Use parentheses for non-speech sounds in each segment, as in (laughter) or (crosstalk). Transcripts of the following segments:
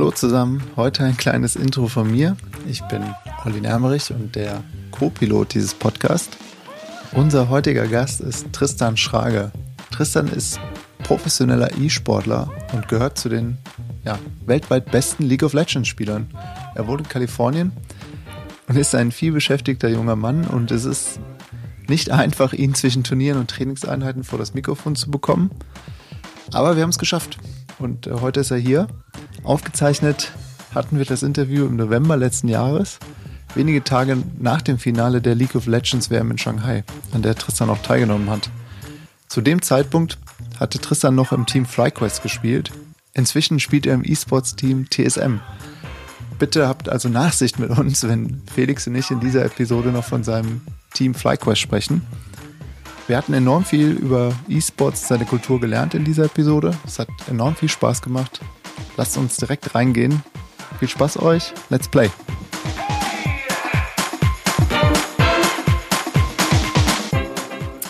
Hallo zusammen, heute ein kleines Intro von mir. Ich bin Olli Nermerich und der Co-Pilot dieses Podcasts. Unser heutiger Gast ist Tristan Schrage. Tristan ist professioneller E-Sportler und gehört zu den ja, weltweit besten League of Legends Spielern. Er wohnt in Kalifornien und ist ein vielbeschäftigter junger Mann und es ist nicht einfach, ihn zwischen Turnieren und Trainingseinheiten vor das Mikrofon zu bekommen. Aber wir haben es geschafft. Und äh, heute ist er hier. Aufgezeichnet hatten wir das Interview im November letzten Jahres, wenige Tage nach dem Finale der League of Legends WM in Shanghai, an der Tristan auch teilgenommen hat. Zu dem Zeitpunkt hatte Tristan noch im Team FlyQuest gespielt. Inzwischen spielt er im E-Sports-Team TSM. Bitte habt also Nachsicht mit uns, wenn Felix und ich in dieser Episode noch von seinem Team FlyQuest sprechen. Wir hatten enorm viel über E-Sports, seine Kultur gelernt in dieser Episode. Es hat enorm viel Spaß gemacht. Lasst uns direkt reingehen. Viel Spaß euch. Let's play.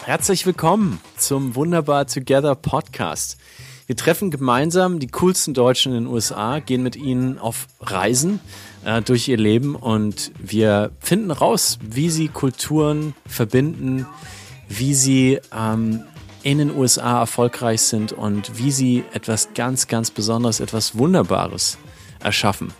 Herzlich willkommen zum Wunderbar Together Podcast. Wir treffen gemeinsam die coolsten Deutschen in den USA, gehen mit ihnen auf Reisen äh, durch ihr Leben und wir finden raus, wie sie Kulturen verbinden, wie sie ähm, in den USA erfolgreich sind und wie sie etwas ganz, ganz Besonderes, etwas Wunderbares erschaffen.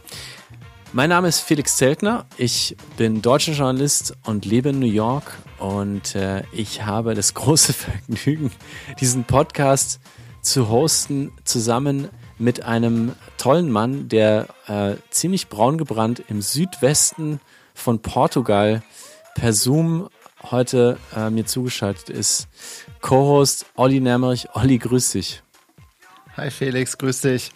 Mein Name ist Felix Zeltner. Ich bin deutscher Journalist und lebe in New York. Und äh, ich habe das (laughs) große Vergnügen, diesen Podcast zu hosten, zusammen mit einem tollen Mann, der äh, ziemlich braun gebrannt im Südwesten von Portugal per Zoom heute äh, mir zugeschaltet ist. Co-Host Olli Nemmerich. Olli, grüß dich. Hi Felix, grüß dich.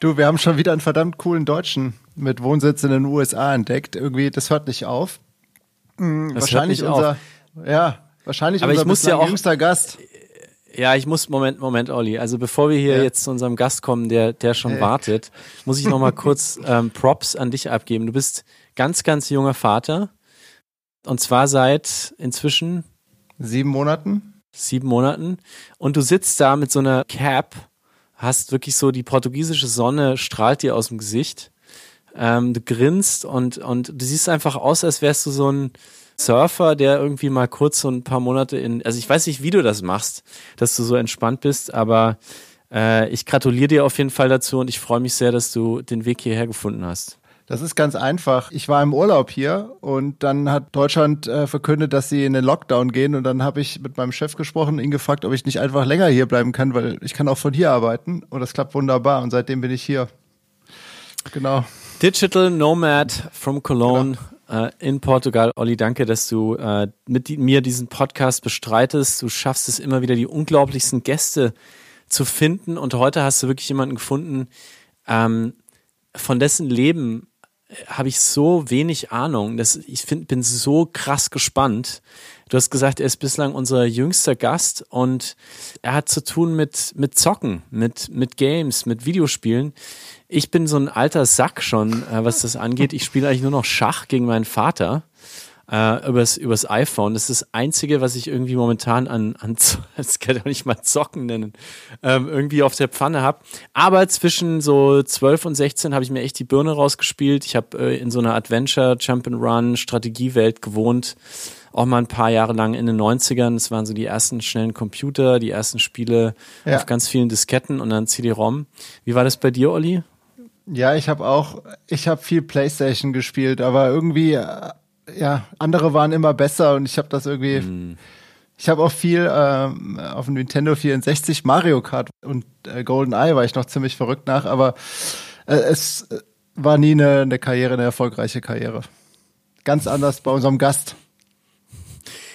Du, wir haben schon wieder einen verdammt coolen Deutschen mit Wohnsitz in den USA entdeckt. Irgendwie, das hört nicht auf. Hm, wahrscheinlich unser, auf. ja, wahrscheinlich Aber unser ich muss ja auch, jüngster Gast. Ja, ich muss, Moment, Moment, Olli. Also bevor wir hier ja. jetzt zu unserem Gast kommen, der, der schon hey. wartet, muss ich noch mal (laughs) kurz ähm, Props an dich abgeben. Du bist ganz, ganz junger Vater. Und zwar seit inzwischen sieben Monaten. Sieben Monaten. Und du sitzt da mit so einer Cap, hast wirklich so die portugiesische Sonne strahlt dir aus dem Gesicht. Ähm, du grinst und, und du siehst einfach aus, als wärst du so ein Surfer, der irgendwie mal kurz so ein paar Monate in, also ich weiß nicht, wie du das machst, dass du so entspannt bist, aber äh, ich gratuliere dir auf jeden Fall dazu und ich freue mich sehr, dass du den Weg hierher gefunden hast. Das ist ganz einfach. Ich war im Urlaub hier und dann hat Deutschland äh, verkündet, dass sie in den Lockdown gehen und dann habe ich mit meinem Chef gesprochen, ihn gefragt, ob ich nicht einfach länger hier bleiben kann, weil ich kann auch von hier arbeiten und das klappt wunderbar und seitdem bin ich hier. Genau. Digital Nomad from Cologne genau. äh, in Portugal. Olli, danke, dass du äh, mit die, mir diesen Podcast bestreitest. Du schaffst es immer wieder, die unglaublichsten Gäste zu finden und heute hast du wirklich jemanden gefunden, ähm, von dessen Leben habe ich so wenig Ahnung. Das, ich find, bin so krass gespannt. Du hast gesagt, er ist bislang unser jüngster Gast und er hat zu tun mit, mit Zocken, mit, mit Games, mit Videospielen. Ich bin so ein alter Sack schon, äh, was das angeht. Ich spiele eigentlich nur noch Schach gegen meinen Vater äh, übers, übers iPhone. Das ist das Einzige, was ich irgendwie momentan an, an (laughs) das kann ich auch nicht mal zocken nennen, ähm, irgendwie auf der Pfanne habe. Aber zwischen so 12 und 16 habe ich mir echt die Birne rausgespielt. Ich habe äh, in so einer Adventure, Jump'n'Run, Strategiewelt gewohnt. Auch mal ein paar Jahre lang in den 90ern. Das waren so die ersten schnellen Computer, die ersten Spiele ja. auf ganz vielen Disketten und dann CD-ROM. Wie war das bei dir, Olli? Ja, ich habe auch, ich habe viel PlayStation gespielt, aber irgendwie äh, ja, andere waren immer besser und ich habe das irgendwie. Mm. Ich habe auch viel ähm, auf dem Nintendo 64 Mario Kart und äh, Golden Eye war ich noch ziemlich verrückt nach, aber äh, es war nie eine, eine Karriere, eine erfolgreiche Karriere. Ganz anders bei unserem Gast.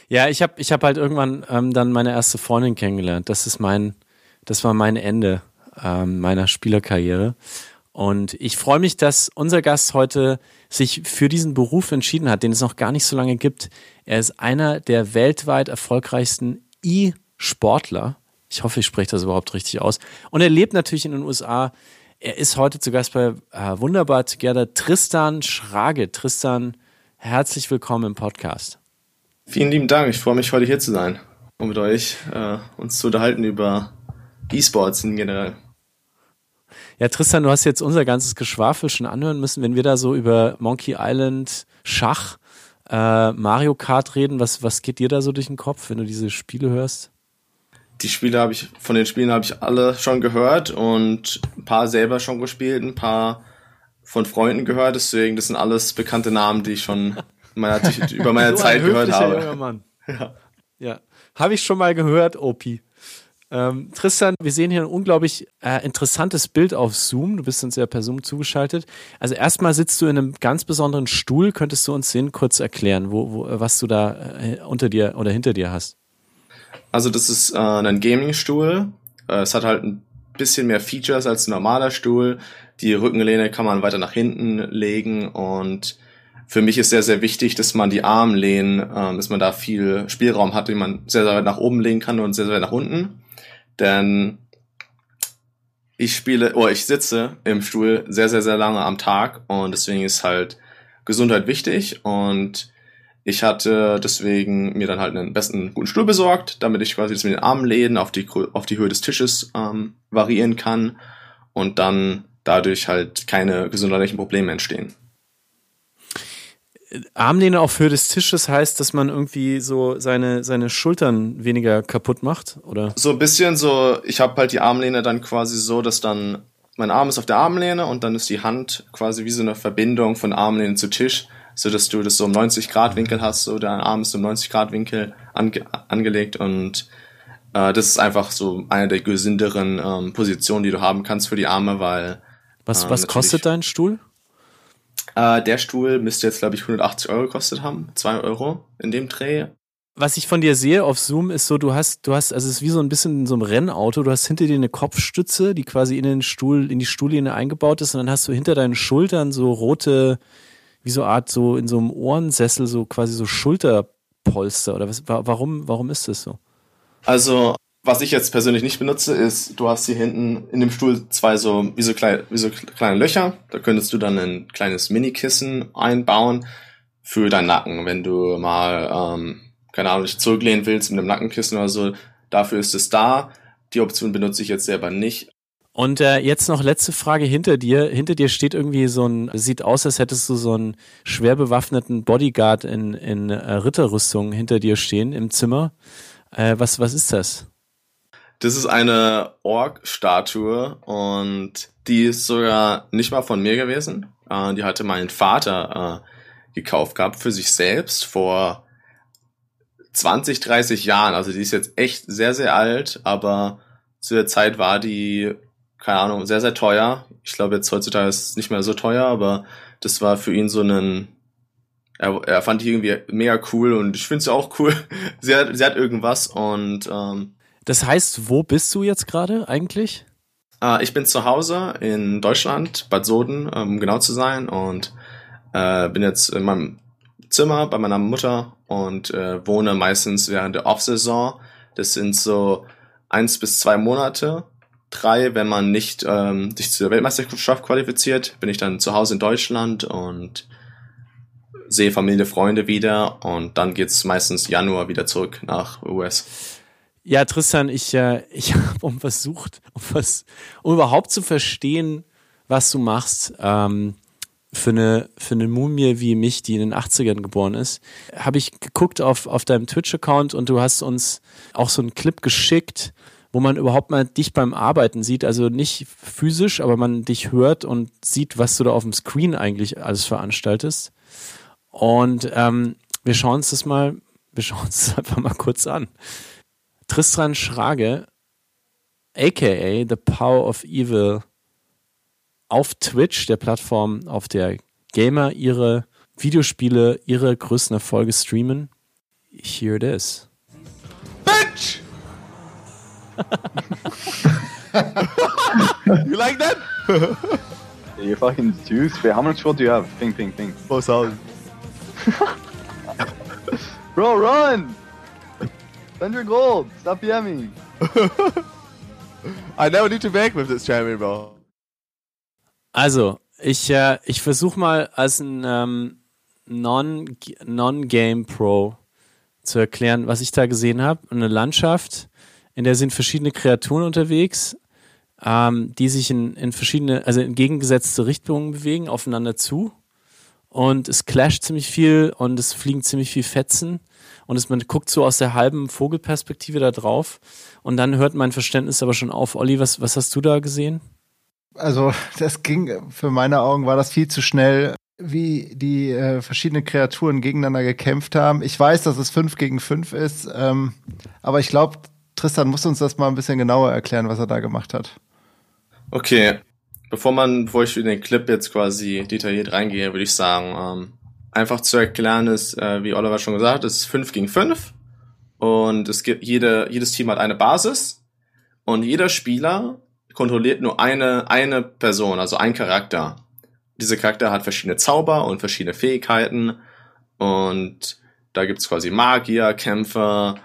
Ja, ich habe ich hab halt irgendwann ähm, dann meine erste Freundin kennengelernt. Das ist mein, das war mein Ende ähm, meiner Spielerkarriere. Und ich freue mich, dass unser Gast heute sich für diesen Beruf entschieden hat, den es noch gar nicht so lange gibt. Er ist einer der weltweit erfolgreichsten E-Sportler. Ich hoffe, ich spreche das überhaupt richtig aus. Und er lebt natürlich in den USA. Er ist heute zu Gast bei äh, Wunderbar Together Tristan Schrage. Tristan, herzlich willkommen im Podcast. Vielen lieben Dank. Ich freue mich, heute hier zu sein und mit euch äh, uns zu unterhalten über E-Sports in generell. Ja, Tristan, du hast jetzt unser ganzes Geschwafel schon anhören müssen, wenn wir da so über Monkey Island, Schach, äh, Mario Kart reden. Was, was geht dir da so durch den Kopf, wenn du diese Spiele hörst? Die Spiele habe ich, von den Spielen habe ich alle schon gehört und ein paar selber schon gespielt, ein paar von Freunden gehört, deswegen, das sind alles bekannte Namen, die ich schon meiner, (laughs) über meine Zeit gehört habe. Mann. (laughs) Ja. ja. Habe ich schon mal gehört, Opi. Ähm, Tristan, wir sehen hier ein unglaublich äh, interessantes Bild auf Zoom. Du bist uns ja per Zoom zugeschaltet. Also erstmal sitzt du in einem ganz besonderen Stuhl. Könntest du uns den kurz erklären, wo, wo, was du da äh, unter dir oder hinter dir hast? Also das ist äh, ein Gaming-Stuhl. Äh, es hat halt ein bisschen mehr Features als ein normaler Stuhl. Die Rückenlehne kann man weiter nach hinten legen und für mich ist sehr, sehr wichtig, dass man die Armlehnen, ähm, dass man da viel Spielraum hat, den man sehr, sehr weit nach oben legen kann und sehr, sehr weit nach unten. Denn ich spiele, oder oh, ich sitze im Stuhl sehr, sehr, sehr lange am Tag und deswegen ist halt Gesundheit wichtig und ich hatte deswegen mir dann halt einen besten guten Stuhl besorgt, damit ich quasi das mit den Armläden auf die, auf die Höhe des Tisches ähm, variieren kann und dann dadurch halt keine gesundheitlichen Probleme entstehen. Armlehne auf Höhe des Tisches heißt, dass man irgendwie so seine, seine Schultern weniger kaputt macht, oder? So ein bisschen so, ich habe halt die Armlehne dann quasi so, dass dann mein Arm ist auf der Armlehne und dann ist die Hand quasi wie so eine Verbindung von Armlehne zu Tisch, so dass du das so im 90 Grad Winkel hast, so dein Arm ist im 90 Grad Winkel ange angelegt und äh, das ist einfach so eine der gesünderen ähm, Positionen, die du haben kannst für die Arme, weil was, äh, was kostet dein Stuhl? Äh, der Stuhl müsste jetzt, glaube ich, 180 Euro gekostet haben. 2 Euro in dem Dreh. Was ich von dir sehe auf Zoom ist so, du hast, du hast, also es ist wie so ein bisschen in so einem Rennauto, du hast hinter dir eine Kopfstütze, die quasi in den Stuhl, in die Stuhllehne eingebaut ist und dann hast du hinter deinen Schultern so rote, wie so Art, so in so einem Ohrensessel, so quasi so Schulterpolster oder was, warum, warum ist das so? Also was ich jetzt persönlich nicht benutze, ist, du hast hier hinten in dem Stuhl zwei so wie so, klein, wie so kleine Löcher. Da könntest du dann ein kleines Mini-Kissen einbauen für deinen Nacken, wenn du mal, ähm, keine Ahnung, dich zurücklehnen willst mit einem Nackenkissen oder so. Dafür ist es da. Die Option benutze ich jetzt selber nicht. Und äh, jetzt noch letzte Frage hinter dir. Hinter dir steht irgendwie so ein, sieht aus, als hättest du so einen schwer bewaffneten Bodyguard in, in äh, Ritterrüstung hinter dir stehen im Zimmer. Äh, was, was ist das? Das ist eine Ork-Statue und die ist sogar nicht mal von mir gewesen. Äh, die hatte mein Vater äh, gekauft gehabt für sich selbst vor 20, 30 Jahren. Also die ist jetzt echt sehr, sehr alt, aber zu der Zeit war die, keine Ahnung, sehr, sehr teuer. Ich glaube jetzt heutzutage ist es nicht mehr so teuer, aber das war für ihn so ein er, er fand die irgendwie mega cool und ich finde sie auch cool. (laughs) sie, hat, sie hat irgendwas und ähm, das heißt, wo bist du jetzt gerade eigentlich? Äh, ich bin zu Hause in Deutschland, Bad Soden, um genau zu sein, und äh, bin jetzt in meinem Zimmer bei meiner Mutter und äh, wohne meistens während der Off-Saison. Das sind so eins bis zwei Monate. Drei, wenn man nicht ähm, sich zur Weltmeisterschaft qualifiziert, bin ich dann zu Hause in Deutschland und sehe Familie, Freunde wieder und dann geht's meistens Januar wieder zurück nach US. Ja, Tristan, ich, äh, ich (laughs) habe um versucht, um, was, um überhaupt zu verstehen, was du machst, ähm, für eine, für eine Mumie wie mich, die in den 80ern geboren ist, habe ich geguckt auf, auf deinem Twitch-Account und du hast uns auch so einen Clip geschickt, wo man überhaupt mal dich beim Arbeiten sieht. Also nicht physisch, aber man dich hört und sieht, was du da auf dem Screen eigentlich alles veranstaltest. Und ähm, wir schauen uns das mal, wir schauen uns das (laughs) einfach mal kurz an. Tristan Schrage, aka The Power of Evil, auf Twitch, der Plattform, auf der Gamer ihre Videospiele, ihre größten Erfolge streamen. Here it is. Bitch! (laughs) you like that? you fucking juice. How much gold do you have? Ping, ping, ping. Oh, (laughs) sorry. Bro, run! Spend your gold. Stop yamming. (laughs) I never need to beg with this champion, bro. Also, ich, äh, ich versuche mal als ein ähm, Non-Game Pro zu erklären, was ich da gesehen habe. Eine Landschaft, in der sind verschiedene Kreaturen unterwegs. ähm, die sich in, in verschiedene, also in gegengesetzte Richtungen bewegen, aufeinander zu. Und es clasht ziemlich viel und es fliegen ziemlich viel Fetzen. Und es, man guckt so aus der halben Vogelperspektive da drauf. Und dann hört mein Verständnis aber schon auf. Olli, was, was hast du da gesehen? Also, das ging, für meine Augen war das viel zu schnell, wie die äh, verschiedenen Kreaturen gegeneinander gekämpft haben. Ich weiß, dass es 5 gegen 5 ist, ähm, aber ich glaube, Tristan muss uns das mal ein bisschen genauer erklären, was er da gemacht hat. Okay, bevor man, bevor ich in den Clip jetzt quasi detailliert reingehe, würde ich sagen, ähm, einfach zu erklären ist, äh, wie Oliver schon gesagt hat, es ist 5 gegen 5 und es gibt jede, jedes Team hat eine Basis und jeder Spieler kontrolliert nur eine, eine Person, also ein Charakter. Dieser Charakter hat verschiedene Zauber und verschiedene Fähigkeiten und da gibt's quasi Magier, Kämpfer,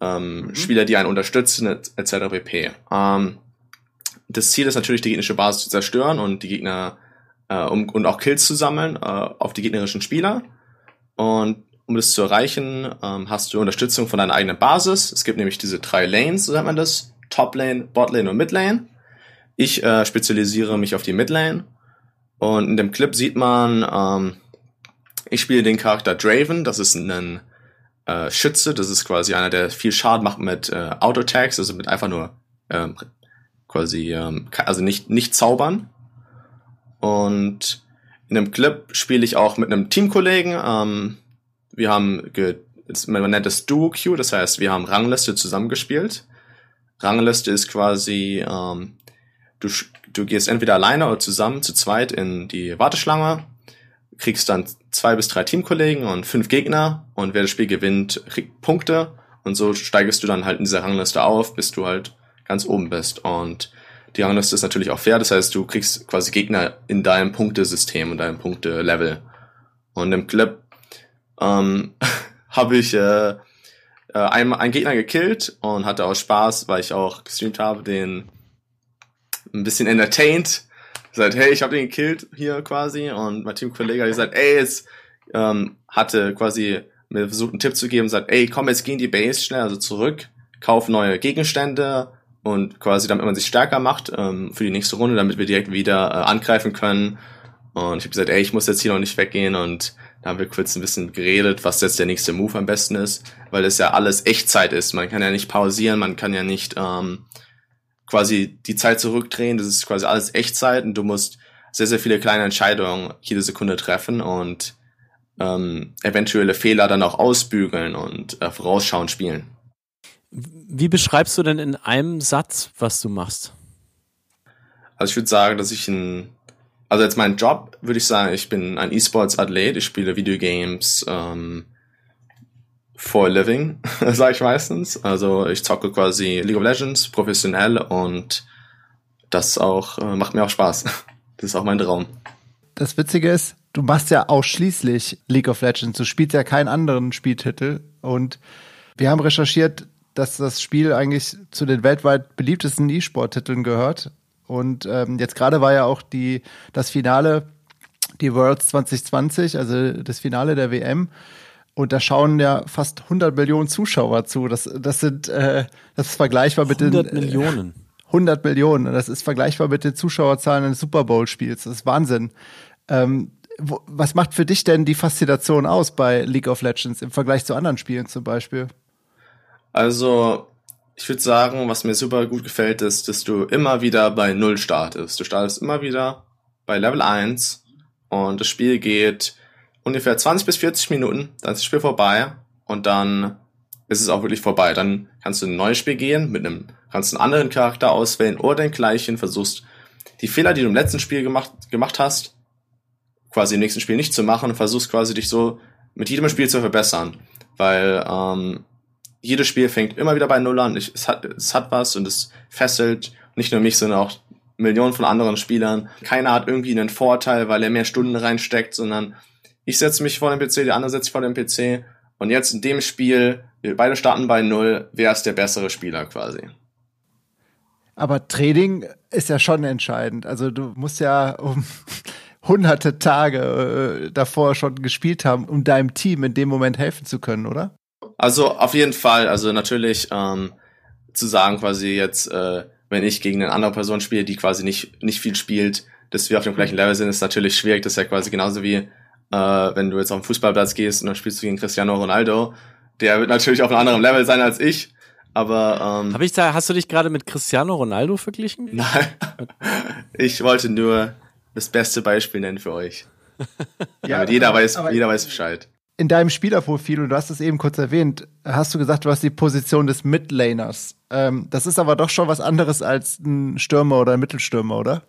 ähm, mhm. Spieler, die einen unterstützen, etc. pp. Ähm, das Ziel ist natürlich, die gegnerische Basis zu zerstören und die Gegner äh, um, und auch Kills zu sammeln äh, auf die gegnerischen Spieler. Und um das zu erreichen, ähm, hast du Unterstützung von deiner eigenen Basis. Es gibt nämlich diese drei Lanes, so nennt man das. Top Lane, Bot Lane und Mid Lane. Ich äh, spezialisiere mich auf die Mid Lane. Und in dem Clip sieht man, ähm, ich spiele den Charakter Draven, das ist ein äh, Schütze, das ist quasi einer, der viel Schaden macht mit äh, Auto-Tags, also mit einfach nur ähm, quasi, ähm, also nicht, nicht zaubern. Und in dem Clip spiele ich auch mit einem Teamkollegen. Ähm, wir haben, ge man nennt es Duo-Queue, das heißt, wir haben Rangliste zusammengespielt. Rangliste ist quasi, ähm, du, du gehst entweder alleine oder zusammen zu zweit in die Warteschlange, kriegst dann zwei bis drei Teamkollegen und fünf Gegner und wer das Spiel gewinnt, kriegt Punkte und so steigest du dann halt in dieser Rangliste auf, bis du halt ganz oben bist. Und die Rangliste ist natürlich auch fair, das heißt, du kriegst quasi Gegner in deinem Punktesystem und deinem Punktelevel. Und im Clip ähm, (laughs) habe ich äh, äh, einen, einen Gegner gekillt und hatte auch Spaß, weil ich auch gestreamt habe, den ein bisschen entertained. Gesagt, hey, ich habe den gekillt hier quasi und mein Teamkollege hat gesagt, ey, jetzt ähm, hatte quasi mir versucht einen Tipp zu geben, sagt, ey, komm, jetzt geh in die Base schnell, also zurück, kauf neue Gegenstände, und quasi damit man sich stärker macht ähm, für die nächste Runde, damit wir direkt wieder äh, angreifen können. Und ich habe gesagt, ey, ich muss jetzt hier noch nicht weggehen und da haben wir kurz ein bisschen geredet, was jetzt der nächste Move am besten ist, weil es ja alles Echtzeit ist. Man kann ja nicht pausieren, man kann ja nicht ähm, quasi die Zeit zurückdrehen. Das ist quasi alles Echtzeit und du musst sehr, sehr viele kleine Entscheidungen jede Sekunde treffen und ähm, eventuelle Fehler dann auch ausbügeln und äh, vorausschauen spielen. Wie beschreibst du denn in einem Satz, was du machst? Also ich würde sagen, dass ich ein, also jetzt mein Job würde ich sagen, ich bin ein E-Sports-Athlet, ich spiele Videogames ähm, for a living, (laughs) sage ich meistens. Also ich zocke quasi League of Legends professionell und das auch äh, macht mir auch Spaß. (laughs) Das ist auch mein Traum. Das Witzige ist, du machst ja ausschließlich League of Legends. Du spielst ja keinen anderen Spieltitel und wir haben recherchiert, dass das Spiel eigentlich zu den weltweit beliebtesten E-Sport-Titeln gehört. Und ähm, jetzt gerade war ja auch die, das Finale, die Worlds 2020, also das Finale der WM. Und da schauen ja fast 100 Millionen Zuschauer zu. Das, das sind, äh, das ist vergleichbar mit 100 den 100 Millionen. 100 Millionen. Das ist vergleichbar mit den Zuschauerzahlen eines Super Bowl-Spiels. Das ist Wahnsinn. Ähm, wo, was macht für dich denn die Faszination aus bei League of Legends im Vergleich zu anderen Spielen zum Beispiel? Also, ich würde sagen, was mir super gut gefällt, ist, dass du immer wieder bei Null startest. Du startest immer wieder bei Level 1 und das Spiel geht ungefähr 20 bis 40 Minuten, dann ist das Spiel vorbei und dann ist es auch wirklich vorbei. Dann kannst du in ein neues Spiel gehen, mit einem, kannst einen anderen Charakter auswählen oder den gleichen, versuchst die Fehler, die du im letzten Spiel gemacht, gemacht hast, quasi im nächsten Spiel nicht zu machen und versuchst quasi dich so mit jedem Spiel zu verbessern. Weil ähm, jedes Spiel fängt immer wieder bei Null an. Ich, es, hat, es hat was und es fesselt nicht nur mich, sondern auch Millionen von anderen Spielern. Keiner hat irgendwie einen Vorteil, weil er mehr Stunden reinsteckt, sondern ich setze mich vor den PC, der andere setzt sich vor den PC und jetzt in dem Spiel, wir beide starten bei Null, wer ist der bessere Spieler quasi. Aber Trading ist ja schon entscheidend. Also du musst ja um (laughs) hunderte Tage äh, davor schon gespielt haben, um deinem Team in dem Moment helfen zu können, oder? Also auf jeden Fall, also natürlich ähm, zu sagen quasi jetzt, äh, wenn ich gegen eine andere Person spiele, die quasi nicht, nicht viel spielt, dass wir auf dem gleichen Level sind, ist natürlich schwierig. Das ist ja quasi genauso wie, äh, wenn du jetzt auf den Fußballplatz gehst und dann spielst du gegen Cristiano Ronaldo. Der wird natürlich auf einem anderen Level sein als ich. Aber ähm, Hab ich da, hast du dich gerade mit Cristiano Ronaldo verglichen? (laughs) Nein. Ich wollte nur das beste Beispiel nennen für euch. ja, (laughs) Damit jeder weiß, jeder weiß Bescheid. In deinem Spielerprofil, und du hast es eben kurz erwähnt, hast du gesagt, du hast die Position des Midlaners. Ähm, das ist aber doch schon was anderes als ein Stürmer oder ein Mittelstürmer, oder?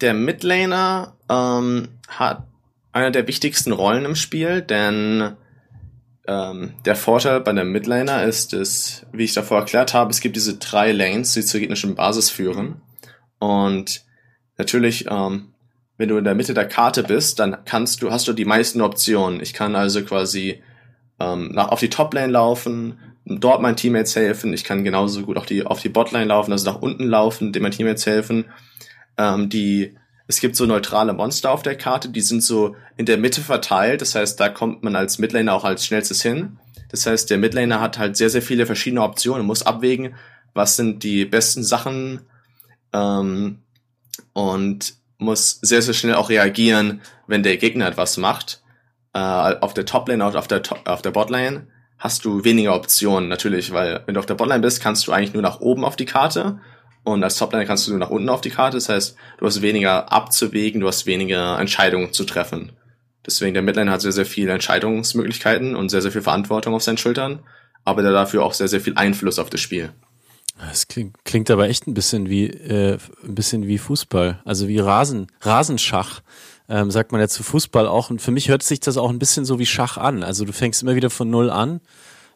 Der Midlaner ähm, hat eine der wichtigsten Rollen im Spiel, denn ähm, der Vorteil bei der Midlaner ist, dass, wie ich davor erklärt habe, es gibt diese drei Lanes, die zur gegnerischen Basis führen. Und natürlich, ähm, wenn du in der Mitte der Karte bist, dann kannst du, hast du die meisten Optionen. Ich kann also quasi ähm, nach, auf die Top-Lane laufen, dort meinen Teammates helfen. Ich kann genauso gut auf die, auf die Bot-Lane laufen, also nach unten laufen, dem meinen Teammates helfen. Ähm, die es gibt so neutrale Monster auf der Karte, die sind so in der Mitte verteilt. Das heißt, da kommt man als Midlaner auch als schnellstes hin. Das heißt, der Midlaner hat halt sehr, sehr viele verschiedene Optionen, muss abwägen, was sind die besten Sachen ähm, und muss sehr, sehr schnell auch reagieren, wenn der Gegner etwas macht. Äh, auf der Toplane und auf der, Top, auf der Botlane hast du weniger Optionen natürlich, weil wenn du auf der Botlane bist, kannst du eigentlich nur nach oben auf die Karte und als Topliner kannst du nur nach unten auf die Karte. Das heißt, du hast weniger abzuwägen, du hast weniger Entscheidungen zu treffen. Deswegen der Midliner hat sehr, sehr viele Entscheidungsmöglichkeiten und sehr, sehr viel Verantwortung auf seinen Schultern, aber der dafür auch sehr, sehr viel Einfluss auf das Spiel. Das klingt, klingt aber echt ein bisschen wie äh, ein bisschen wie Fußball, also wie Rasen, Rasenschach. Ähm, sagt man ja zu Fußball auch. Und für mich hört sich das auch ein bisschen so wie Schach an. Also du fängst immer wieder von null an.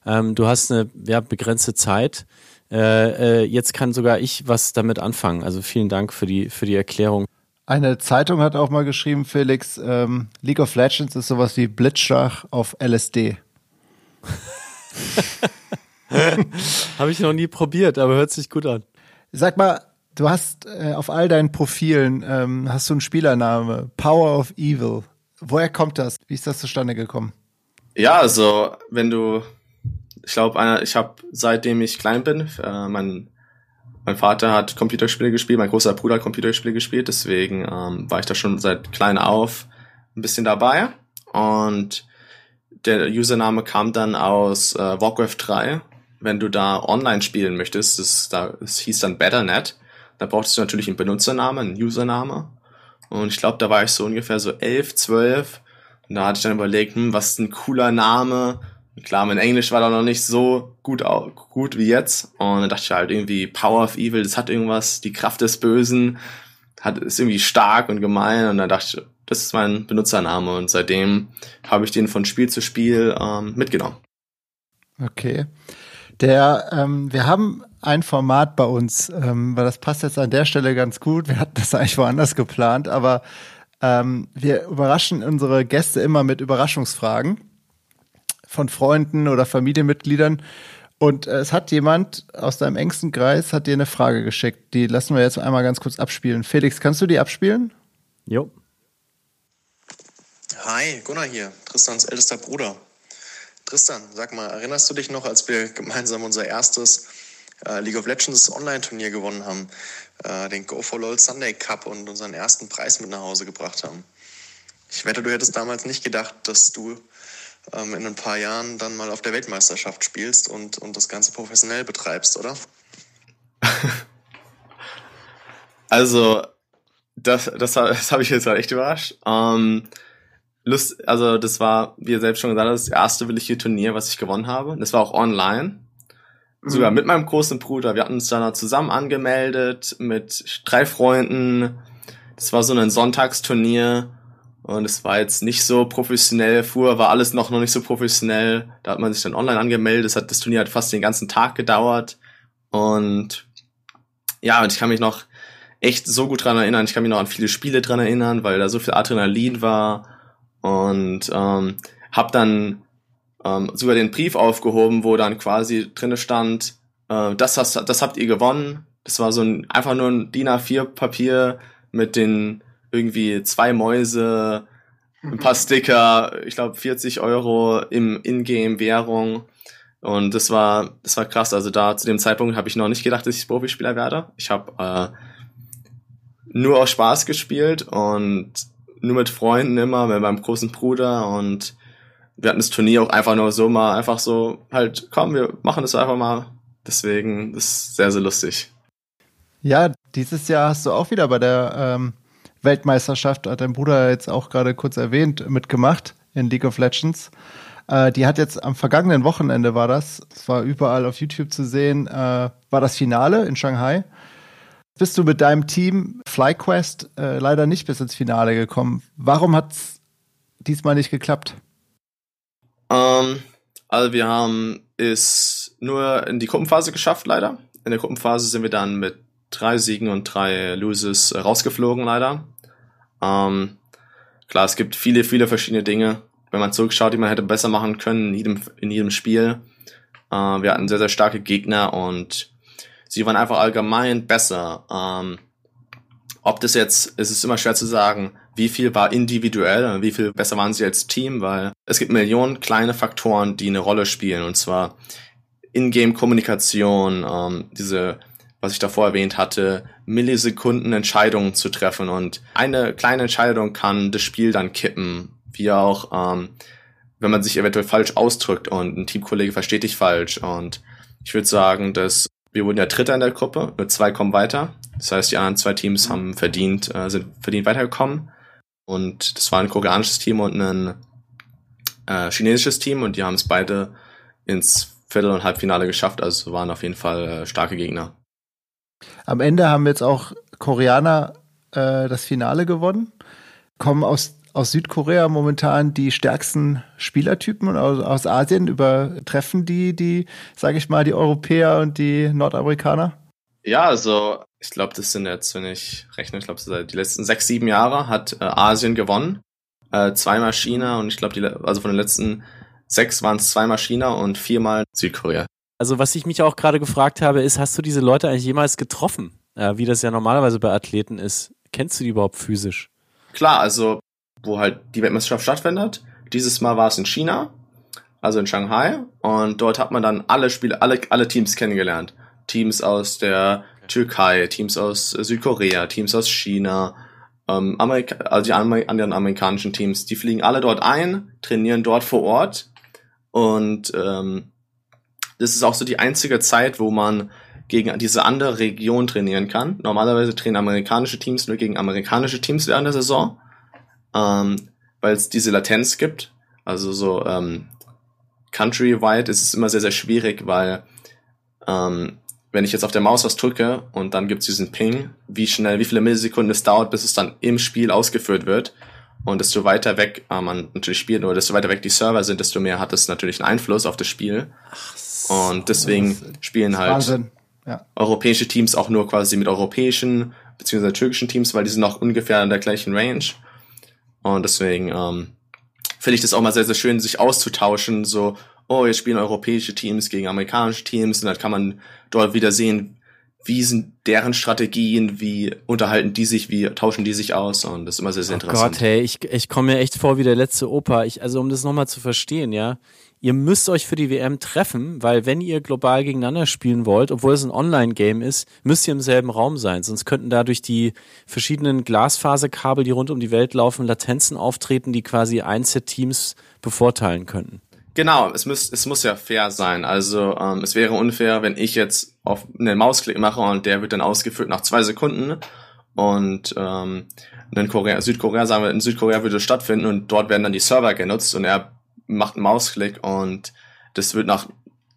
Ähm, du hast eine ja, begrenzte Zeit äh, äh, jetzt kann sogar ich was damit anfangen. Also vielen Dank für die, für die Erklärung. Eine Zeitung hat auch mal geschrieben, Felix, ähm, League of Legends ist sowas wie Blitzschach auf LSD. (laughs) (laughs) Habe ich noch nie probiert, aber hört sich gut an. Sag mal, du hast äh, auf all deinen Profilen ähm, hast du einen Spielername, Power of Evil. Woher kommt das? Wie ist das zustande gekommen? Ja, also wenn du ich glaube, ich habe seitdem ich klein bin, äh, mein, mein Vater hat Computerspiele gespielt, mein großer Bruder hat Computerspiele gespielt, deswegen ähm, war ich da schon seit klein auf ein bisschen dabei. Und der Username kam dann aus äh, Warcraft 3. Wenn du da online spielen möchtest, das, da, das hieß dann Betternet, da brauchtest du natürlich einen Benutzernamen, einen Username. Und ich glaube, da war ich so ungefähr so elf, zwölf. Und da hatte ich dann überlegt, hm, was ist ein cooler Name? Klar, mein Englisch war da noch nicht so gut, gut wie jetzt. Und dann dachte ich halt irgendwie, Power of Evil, das hat irgendwas, die Kraft des Bösen, hat, ist irgendwie stark und gemein. Und dann dachte ich, das ist mein Benutzername. Und seitdem habe ich den von Spiel zu Spiel ähm, mitgenommen. Okay. Der, ähm, wir haben ein Format bei uns, ähm, weil das passt jetzt an der Stelle ganz gut. Wir hatten das eigentlich woanders geplant, aber ähm, wir überraschen unsere Gäste immer mit Überraschungsfragen von Freunden oder Familienmitgliedern. Und äh, es hat jemand aus deinem engsten Kreis hat dir eine Frage geschickt. Die lassen wir jetzt einmal ganz kurz abspielen. Felix, kannst du die abspielen? Jo. Hi, Gunnar hier, Tristans ältester Bruder. Tristan, sag mal, erinnerst du dich noch, als wir gemeinsam unser erstes äh, League of Legends Online-Turnier gewonnen haben, äh, den Go for LOL Sunday Cup und unseren ersten Preis mit nach Hause gebracht haben? Ich wette, du hättest damals nicht gedacht, dass du ähm, in ein paar Jahren dann mal auf der Weltmeisterschaft spielst und, und das Ganze professionell betreibst, oder? (laughs) also, das, das, das habe ich jetzt halt echt überrascht. Ähm, Lust, also das war, wie ihr selbst schon gesagt habt, das erste willige Turnier, was ich gewonnen habe. Das war auch online. Mhm. Sogar mit meinem großen Bruder. Wir hatten uns dann zusammen angemeldet mit drei Freunden. Das war so ein Sonntagsturnier. Und es war jetzt nicht so professionell. Früher war alles noch, noch nicht so professionell. Da hat man sich dann online angemeldet. Das, hat, das Turnier hat fast den ganzen Tag gedauert. Und ja, und ich kann mich noch echt so gut dran erinnern. Ich kann mich noch an viele Spiele dran erinnern, weil da so viel Adrenalin war. Und ähm, habe dann ähm, sogar den Brief aufgehoben, wo dann quasi drinne stand, äh, das, hast, das habt ihr gewonnen. Das war so ein einfach nur ein DIN A4 Papier mit den irgendwie zwei Mäuse, ein paar (laughs) Sticker, ich glaube 40 Euro im Ingame-Währung. Und das war, das war krass. Also da zu dem Zeitpunkt habe ich noch nicht gedacht, dass ich Profispieler werde. Ich habe äh, nur aus Spaß gespielt und nur mit Freunden immer, mit meinem großen Bruder und wir hatten das Turnier auch einfach nur so mal, einfach so, halt, komm, wir machen das einfach mal. Deswegen, das ist sehr, sehr lustig. Ja, dieses Jahr hast du auch wieder bei der ähm, Weltmeisterschaft, hat dein Bruder jetzt auch gerade kurz erwähnt, mitgemacht in League of Legends. Äh, die hat jetzt am vergangenen Wochenende war das, das war überall auf YouTube zu sehen, äh, war das Finale in Shanghai. Bist du mit deinem Team FlyQuest äh, leider nicht bis ins Finale gekommen. Warum hat es diesmal nicht geklappt? Ähm, also wir haben es nur in die Gruppenphase geschafft, leider. In der Gruppenphase sind wir dann mit drei Siegen und drei Loses rausgeflogen, leider. Ähm, klar, es gibt viele, viele verschiedene Dinge, wenn man zurückschaut, die man hätte besser machen können in jedem, in jedem Spiel. Äh, wir hatten sehr, sehr starke Gegner und sie waren einfach allgemein besser. Ähm, ob das jetzt, es ist immer schwer zu sagen, wie viel war individuell und wie viel besser waren sie als Team, weil es gibt Millionen kleine Faktoren, die eine Rolle spielen. Und zwar Ingame-Kommunikation, ähm, diese, was ich davor erwähnt hatte, Millisekunden Entscheidungen zu treffen. Und eine kleine Entscheidung kann das Spiel dann kippen wie auch, ähm, wenn man sich eventuell falsch ausdrückt und ein Teamkollege versteht dich falsch. Und ich würde sagen, dass wir wurden ja Dritter in der Gruppe, nur zwei kommen weiter. Das heißt, die anderen zwei Teams haben verdient, äh, sind verdient weitergekommen. Und das war ein koreanisches Team und ein äh, chinesisches Team und die haben es beide ins Viertel- und Halbfinale geschafft. Also waren auf jeden Fall äh, starke Gegner. Am Ende haben jetzt auch Koreaner äh, das Finale gewonnen, kommen aus aus Südkorea momentan die stärksten Spielertypen und aus, aus Asien übertreffen die, die, sage ich mal, die Europäer und die Nordamerikaner? Ja, also ich glaube, das sind jetzt, wenn ich rechne, ich glaube, seit die letzten sechs, sieben Jahre hat äh, Asien gewonnen. Äh, zweimal China und ich glaube, also von den letzten sechs waren es zweimal China und viermal Südkorea. Also was ich mich auch gerade gefragt habe, ist, hast du diese Leute eigentlich jemals getroffen? Äh, wie das ja normalerweise bei Athleten ist. Kennst du die überhaupt physisch? Klar, also wo halt die Weltmeisterschaft stattfindet. Dieses Mal war es in China, also in Shanghai. Und dort hat man dann alle Spiele, alle, alle Teams kennengelernt. Teams aus der Türkei, Teams aus Südkorea, Teams aus China, ähm, Amerika also die anderen amerikanischen Teams. Die fliegen alle dort ein, trainieren dort vor Ort. Und ähm, das ist auch so die einzige Zeit, wo man gegen diese andere Region trainieren kann. Normalerweise trainieren amerikanische Teams nur gegen amerikanische Teams während der Saison ähm, weil es diese Latenz gibt. Also so ähm, countrywide ist es immer sehr, sehr schwierig, weil ähm, wenn ich jetzt auf der Maus was drücke und dann gibt es diesen Ping, wie schnell, wie viele Millisekunden es dauert, bis es dann im Spiel ausgeführt wird. Und desto weiter weg äh, man natürlich spielt oder desto weiter weg die Server sind, desto mehr hat es natürlich einen Einfluss auf das Spiel. So, und deswegen spielen halt ja. europäische Teams auch nur quasi mit europäischen beziehungsweise türkischen Teams, weil die sind auch ungefähr in der gleichen Range. Und deswegen ähm, finde ich das auch mal sehr, sehr schön, sich auszutauschen. So, oh, jetzt spielen europäische Teams gegen amerikanische Teams und dann kann man dort wieder sehen, wie sind deren Strategien, wie unterhalten die sich, wie tauschen die sich aus und das ist immer sehr, sehr oh interessant. Gott, hey, ich, ich komme mir echt vor wie der letzte Opa. Ich, also um das nochmal zu verstehen, ja, ihr müsst euch für die WM treffen, weil wenn ihr global gegeneinander spielen wollt, obwohl es ein Online-Game ist, müsst ihr im selben Raum sein. Sonst könnten dadurch die verschiedenen Glasfaserkabel, die rund um die Welt laufen, Latenzen auftreten, die quasi Einzelteams bevorteilen könnten. Genau, es muss, es muss ja fair sein. Also ähm, es wäre unfair, wenn ich jetzt auf einen Mausklick mache und der wird dann ausgeführt nach zwei Sekunden und ähm, in Korea, Südkorea, sagen wir, in Südkorea würde es stattfinden und dort werden dann die Server genutzt und er macht einen Mausklick und das wird nach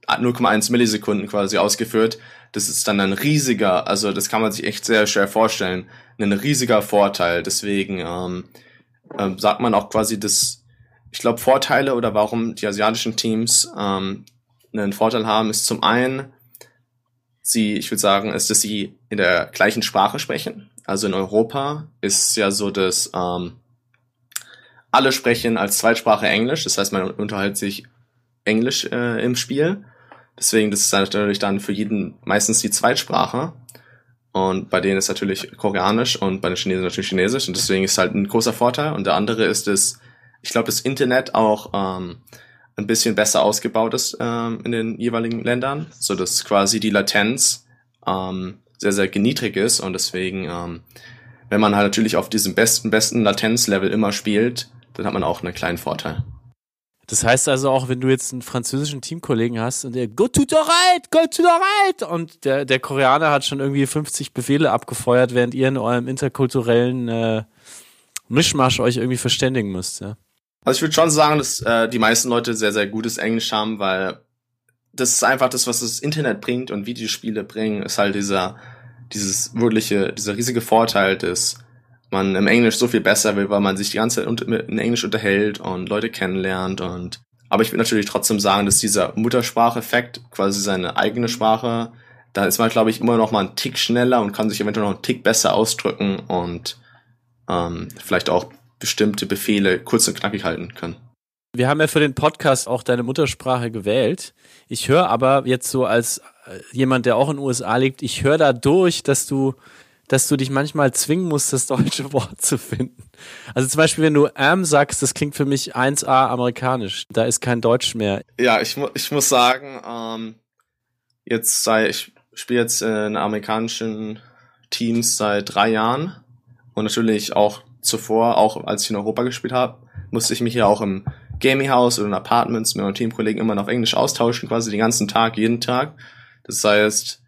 0,1 Millisekunden quasi ausgeführt. Das ist dann ein riesiger, also das kann man sich echt sehr schwer vorstellen, ein riesiger Vorteil. Deswegen ähm, ähm, sagt man auch quasi, dass ich glaube Vorteile oder warum die asiatischen Teams ähm, einen Vorteil haben, ist zum einen, sie, ich würde sagen, ist, dass sie in der gleichen Sprache sprechen. Also in Europa ist ja so, dass ähm, alle sprechen als Zweitsprache Englisch, das heißt, man unterhält sich Englisch äh, im Spiel. Deswegen, das ist natürlich dann für jeden meistens die Zweitsprache. Und bei denen ist natürlich Koreanisch und bei den Chinesen natürlich Chinesisch. Und deswegen ist halt ein großer Vorteil. Und der andere ist es, ich glaube, das Internet auch ähm, ein bisschen besser ausgebaut ist ähm, in den jeweiligen Ländern, so dass quasi die Latenz ähm, sehr, sehr niedrig ist und deswegen, ähm, wenn man halt natürlich auf diesem besten, besten Latenzlevel immer spielt, dann hat man auch einen kleinen Vorteil. Das heißt also auch, wenn du jetzt einen französischen Teamkollegen hast und der go to the right, go to the right und der, der Koreaner hat schon irgendwie 50 Befehle abgefeuert, während ihr in eurem interkulturellen äh, Mischmasch euch irgendwie verständigen müsst, ja. Also ich würde schon sagen, dass äh, die meisten Leute sehr, sehr gutes Englisch haben, weil das ist einfach das, was das Internet bringt und Videospiele bringen, ist halt dieser, dieses wirkliche, dieser riesige Vorteil, dass man im Englisch so viel besser will, weil man sich die ganze Zeit in Englisch unterhält und Leute kennenlernt und aber ich würde natürlich trotzdem sagen, dass dieser Mutterspracheffekt, quasi seine eigene Sprache, da ist man, glaube ich, immer noch mal einen Tick schneller und kann sich eventuell noch einen Tick besser ausdrücken und ähm, vielleicht auch bestimmte Befehle kurz und knackig halten können. Wir haben ja für den Podcast auch deine Muttersprache gewählt. Ich höre aber jetzt so als äh, jemand, der auch in den USA lebt, ich höre da durch, dass du dass du dich manchmal zwingen musst, das deutsche (laughs) Wort zu finden. Also zum Beispiel, wenn du am sagst, das klingt für mich 1a amerikanisch. Da ist kein Deutsch mehr. Ja, ich, ich muss sagen, ähm, jetzt sei, ich spiele jetzt in amerikanischen Teams seit drei Jahren und natürlich auch zuvor, auch als ich in Europa gespielt habe, musste ich mich ja auch im Gaming House oder in Apartments mit meinen Teamkollegen immer noch Englisch austauschen, quasi den ganzen Tag, jeden Tag. Das heißt,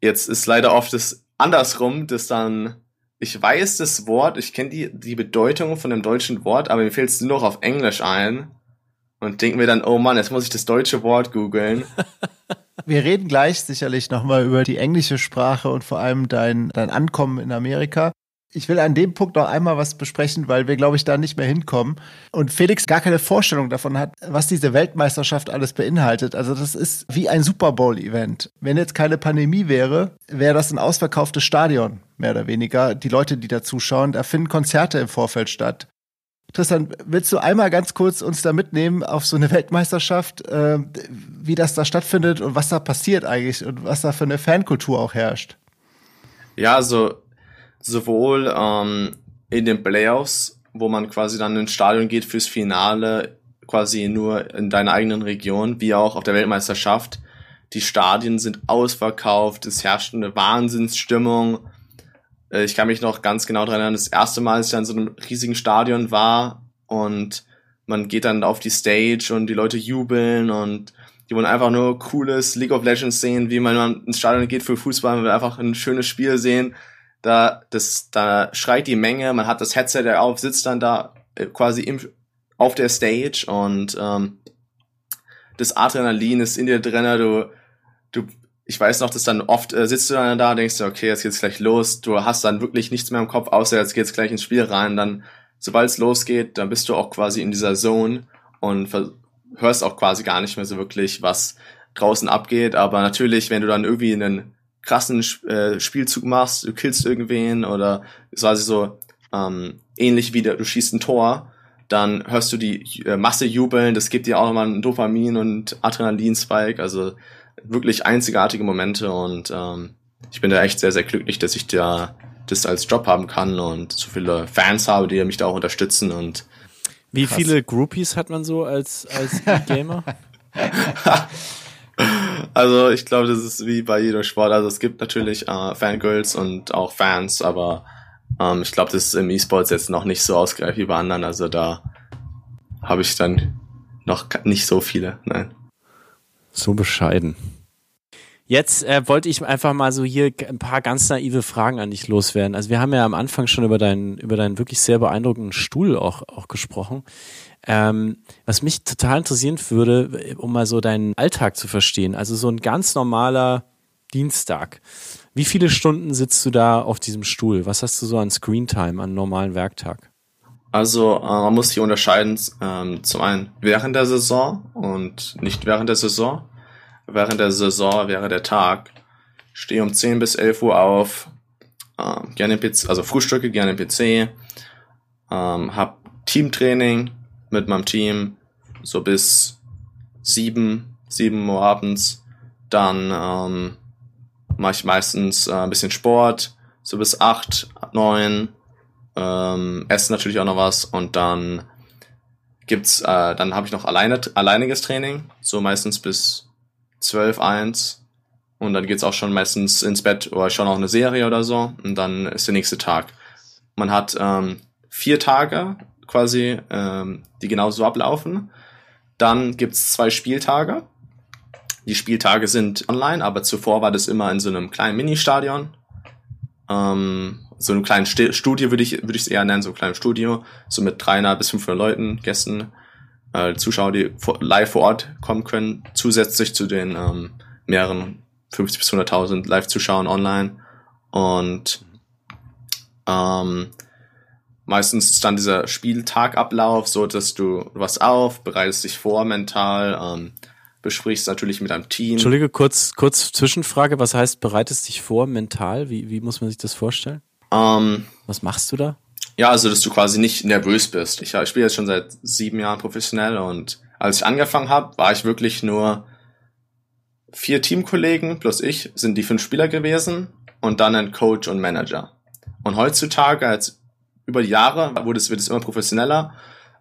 jetzt ist leider oft das andersrum, dass dann, ich weiß das Wort, ich kenne die, die Bedeutung von dem deutschen Wort, aber mir fällt es nur noch auf Englisch ein und denke mir dann, oh Mann, jetzt muss ich das deutsche Wort googeln. (laughs) Wir reden gleich sicherlich nochmal über die englische Sprache und vor allem dein, dein Ankommen in Amerika ich will an dem Punkt noch einmal was besprechen, weil wir, glaube ich, da nicht mehr hinkommen. Und Felix gar keine Vorstellung davon hat, was diese Weltmeisterschaft alles beinhaltet. Also das ist wie ein Super Bowl-Event. Wenn jetzt keine Pandemie wäre, wäre das ein ausverkauftes Stadion, mehr oder weniger. Die Leute, die da zuschauen, da finden Konzerte im Vorfeld statt. Tristan, willst du einmal ganz kurz uns da mitnehmen auf so eine Weltmeisterschaft, äh, wie das da stattfindet und was da passiert eigentlich und was da für eine Fankultur auch herrscht? Ja, also sowohl ähm, in den Playoffs, wo man quasi dann ins Stadion geht fürs Finale, quasi nur in deiner eigenen Region, wie auch auf der Weltmeisterschaft. Die Stadien sind ausverkauft, es herrscht eine Wahnsinnsstimmung. Äh, ich kann mich noch ganz genau daran erinnern, das erste Mal, als ich in so einem riesigen Stadion war und man geht dann auf die Stage und die Leute jubeln und die wollen einfach nur cooles League of Legends sehen, wie man ins Stadion geht für Fußball, man will einfach ein schönes Spiel sehen da, das, da schreit die Menge, man hat das Headset auf, sitzt dann da äh, quasi im, auf der Stage und ähm, das Adrenalin ist in dir drin, du, du, ich weiß noch, dass dann oft äh, sitzt du dann da, denkst du, okay, jetzt geht's gleich los, du hast dann wirklich nichts mehr im Kopf, außer jetzt geht's gleich ins Spiel rein, dann, sobald es losgeht, dann bist du auch quasi in dieser Zone und hörst auch quasi gar nicht mehr so wirklich, was draußen abgeht, aber natürlich, wenn du dann irgendwie einen krassen äh, Spielzug machst, du killst irgendwen oder quasi so ähm, ähnlich wie der, du schießt ein Tor, dann hörst du die äh, Masse jubeln, das gibt dir auch nochmal einen Dopamin- und Adrenalin-Spike, also wirklich einzigartige Momente und ähm, ich bin da echt sehr, sehr glücklich, dass ich da das als Job haben kann und so viele Fans habe, die mich da auch unterstützen und wie krass. viele Groupies hat man so als, als Gamer? (laughs) Also ich glaube, das ist wie bei jedem Sport. Also es gibt natürlich äh, Fangirls und auch Fans, aber ähm, ich glaube, das ist im E-Sports jetzt noch nicht so ausgereift wie bei anderen. Also da habe ich dann noch nicht so viele. Nein. So bescheiden. Jetzt äh, wollte ich einfach mal so hier ein paar ganz naive Fragen an dich loswerden. Also wir haben ja am Anfang schon über deinen über deinen wirklich sehr beeindruckenden Stuhl auch auch gesprochen. Ähm, was mich total interessieren würde, um mal so deinen Alltag zu verstehen. Also so ein ganz normaler Dienstag. Wie viele Stunden sitzt du da auf diesem Stuhl? Was hast du so an Screentime, an normalen Werktag? Also äh, man muss hier unterscheiden, ähm, zum einen während der Saison und nicht während der Saison. Während der Saison wäre der Tag. Stehe um 10 bis 11 Uhr auf, äh, gerne PC, also Frühstücke, gerne PC, ähm, hab Teamtraining, mit meinem Team so bis sieben, sieben Uhr abends. Dann ähm, mache ich meistens äh, ein bisschen Sport, so bis acht, neun. Ähm, esse natürlich auch noch was und dann gibt's, äh, dann habe ich noch alleine, alleiniges Training, so meistens bis 12, 1. Und dann geht's auch schon meistens ins Bett oder schon auch eine Serie oder so. Und dann ist der nächste Tag. Man hat ähm, vier Tage quasi, ähm, die genauso ablaufen. Dann gibt's zwei Spieltage. Die Spieltage sind online, aber zuvor war das immer in so einem kleinen Ministadion. Ähm, so einem kleinen St Studio würde ich würde ich es eher nennen, so ein kleines Studio, so mit 300 bis 500 Leuten, Gästen, äh, Zuschauer, die vor, live vor Ort kommen können, zusätzlich zu den ähm, mehreren 50 bis 100.000 Live-Zuschauern online und ähm, meistens ist dann dieser Spieltagablauf so, dass du was auf, bereitest dich vor mental, ähm, besprichst natürlich mit einem Team. Entschuldige, kurz, kurz Zwischenfrage. Was heißt, bereitest dich vor mental? Wie, wie muss man sich das vorstellen? Ähm, Was machst du da? ja, also, dass du quasi nicht nervös bist. Ich, ich spiele jetzt schon seit sieben Jahren professionell und als ich angefangen habe, war ich wirklich nur vier Teamkollegen plus ich sind die fünf Spieler gewesen und dann ein Coach und Manager. Und heutzutage, als über die Jahre, wurde es, wird es immer professioneller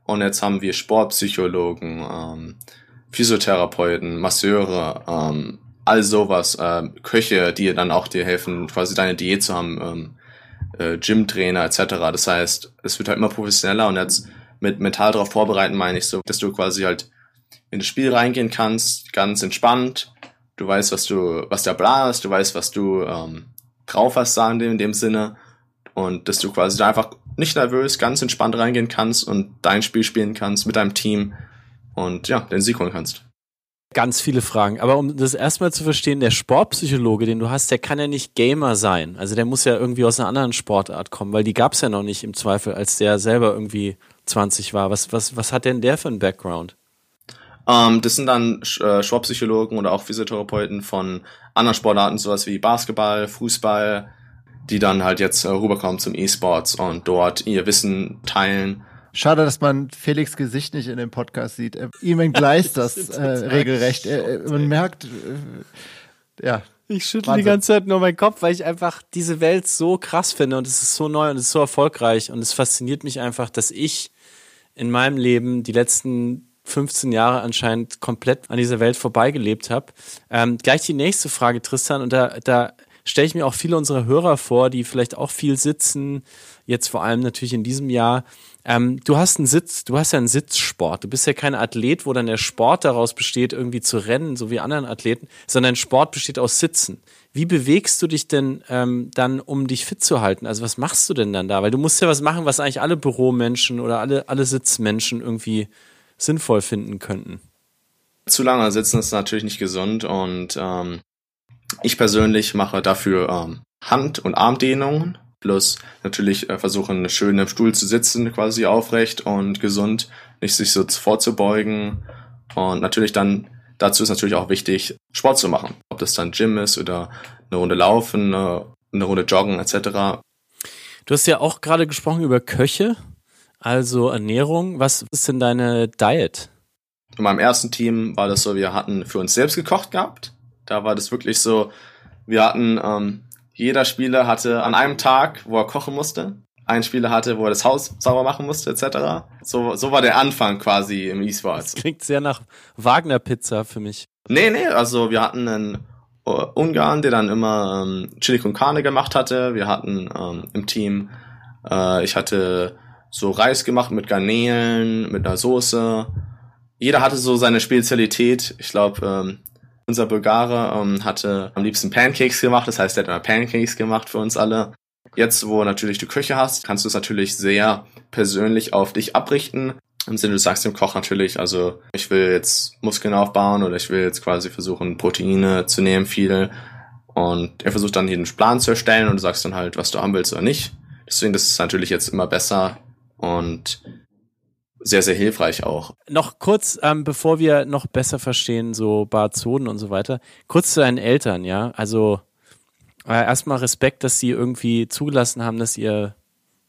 und jetzt haben wir Sportpsychologen, ähm, Physiotherapeuten, Masseure, ähm, all sowas, äh, Köche, die dann auch dir helfen, quasi deine Diät zu haben, ähm, äh, Gymtrainer etc. Das heißt, es wird halt immer professioneller und jetzt mit mental darauf vorbereiten meine ich so, dass du quasi halt in das Spiel reingehen kannst, ganz entspannt. Du weißt, was du, was der Plan ist, du weißt, was du ähm, drauf hast, sagen wir in dem Sinne. Und dass du quasi da einfach nicht nervös, ganz entspannt reingehen kannst und dein Spiel spielen kannst mit deinem Team und ja, den Sieg holen kannst. Ganz viele Fragen. Aber um das erstmal zu verstehen, der Sportpsychologe, den du hast, der kann ja nicht Gamer sein. Also der muss ja irgendwie aus einer anderen Sportart kommen, weil die gab's ja noch nicht im Zweifel, als der selber irgendwie 20 war. Was, was, was hat denn der für einen Background? Ähm, das sind dann äh, Sportpsychologen oder auch Physiotherapeuten von anderen Sportarten, sowas wie Basketball, Fußball, die dann halt jetzt äh, rüberkommen zum E-Sports und dort ihr Wissen teilen. Schade, dass man Felix Gesicht nicht in dem Podcast sieht. Ihm entgleist (laughs) das äh, regelrecht. Er, man merkt, äh, ja, Ich schüttle Wahnsinn. die ganze Zeit nur meinen Kopf, weil ich einfach diese Welt so krass finde und es ist so neu und es ist so erfolgreich und es fasziniert mich einfach, dass ich in meinem Leben die letzten 15 Jahre anscheinend komplett an dieser Welt vorbeigelebt habe. Ähm, gleich die nächste Frage, Tristan, und da, da stelle ich mir auch viele unserer Hörer vor, die vielleicht auch viel sitzen, jetzt vor allem natürlich in diesem Jahr. Ähm, du hast einen Sitz, du hast ja einen Sitzsport. Du bist ja kein Athlet, wo dann der Sport daraus besteht, irgendwie zu rennen, so wie anderen Athleten, sondern Sport besteht aus Sitzen. Wie bewegst du dich denn ähm, dann, um dich fit zu halten? Also was machst du denn dann da? Weil du musst ja was machen, was eigentlich alle Büromenschen oder alle, alle Sitzmenschen irgendwie sinnvoll finden könnten. Zu lange sitzen ist natürlich nicht gesund und ähm, ich persönlich mache dafür ähm, Hand- und Armdehnungen plus natürlich äh, versuchen schön im Stuhl zu sitzen, quasi aufrecht und gesund, nicht sich so vorzubeugen und natürlich dann dazu ist natürlich auch wichtig Sport zu machen, ob das dann Gym ist oder eine Runde laufen, eine, eine Runde joggen etc. Du hast ja auch gerade gesprochen über Köche, also Ernährung. Was ist denn deine Diet? In meinem ersten Team war das so, wir hatten für uns selbst gekocht gehabt. Da war das wirklich so, wir hatten, ähm, jeder Spieler hatte an einem Tag, wo er kochen musste, ein Spieler hatte, wo er das Haus sauber machen musste, etc. So, so war der Anfang quasi im E-Sports. Klingt sehr nach Wagner-Pizza für mich. Nee, nee, also wir hatten einen äh, Ungarn, der dann immer ähm, Chili con Carne gemacht hatte. Wir hatten ähm, im Team, äh, ich hatte so Reis gemacht mit Garnelen, mit einer Soße. Jeder hatte so seine Spezialität. Ich glaube, ähm, unser Bulgare ähm, hatte am liebsten Pancakes gemacht. Das heißt, er hat immer Pancakes gemacht für uns alle. Jetzt, wo natürlich du Küche hast, kannst du es natürlich sehr persönlich auf dich abrichten. Im Sinne, du sagst dem Koch natürlich, also ich will jetzt Muskeln aufbauen oder ich will jetzt quasi versuchen, Proteine zu nehmen, viel. Und er versucht dann hier einen Plan zu erstellen und du sagst dann halt, was du haben willst oder nicht. Deswegen, das ist natürlich jetzt immer besser und sehr, sehr hilfreich auch. Noch kurz, ähm, bevor wir noch besser verstehen, so Barzonen und so weiter, kurz zu deinen Eltern, ja. Also äh, erstmal Respekt, dass sie irgendwie zugelassen haben, dass ihr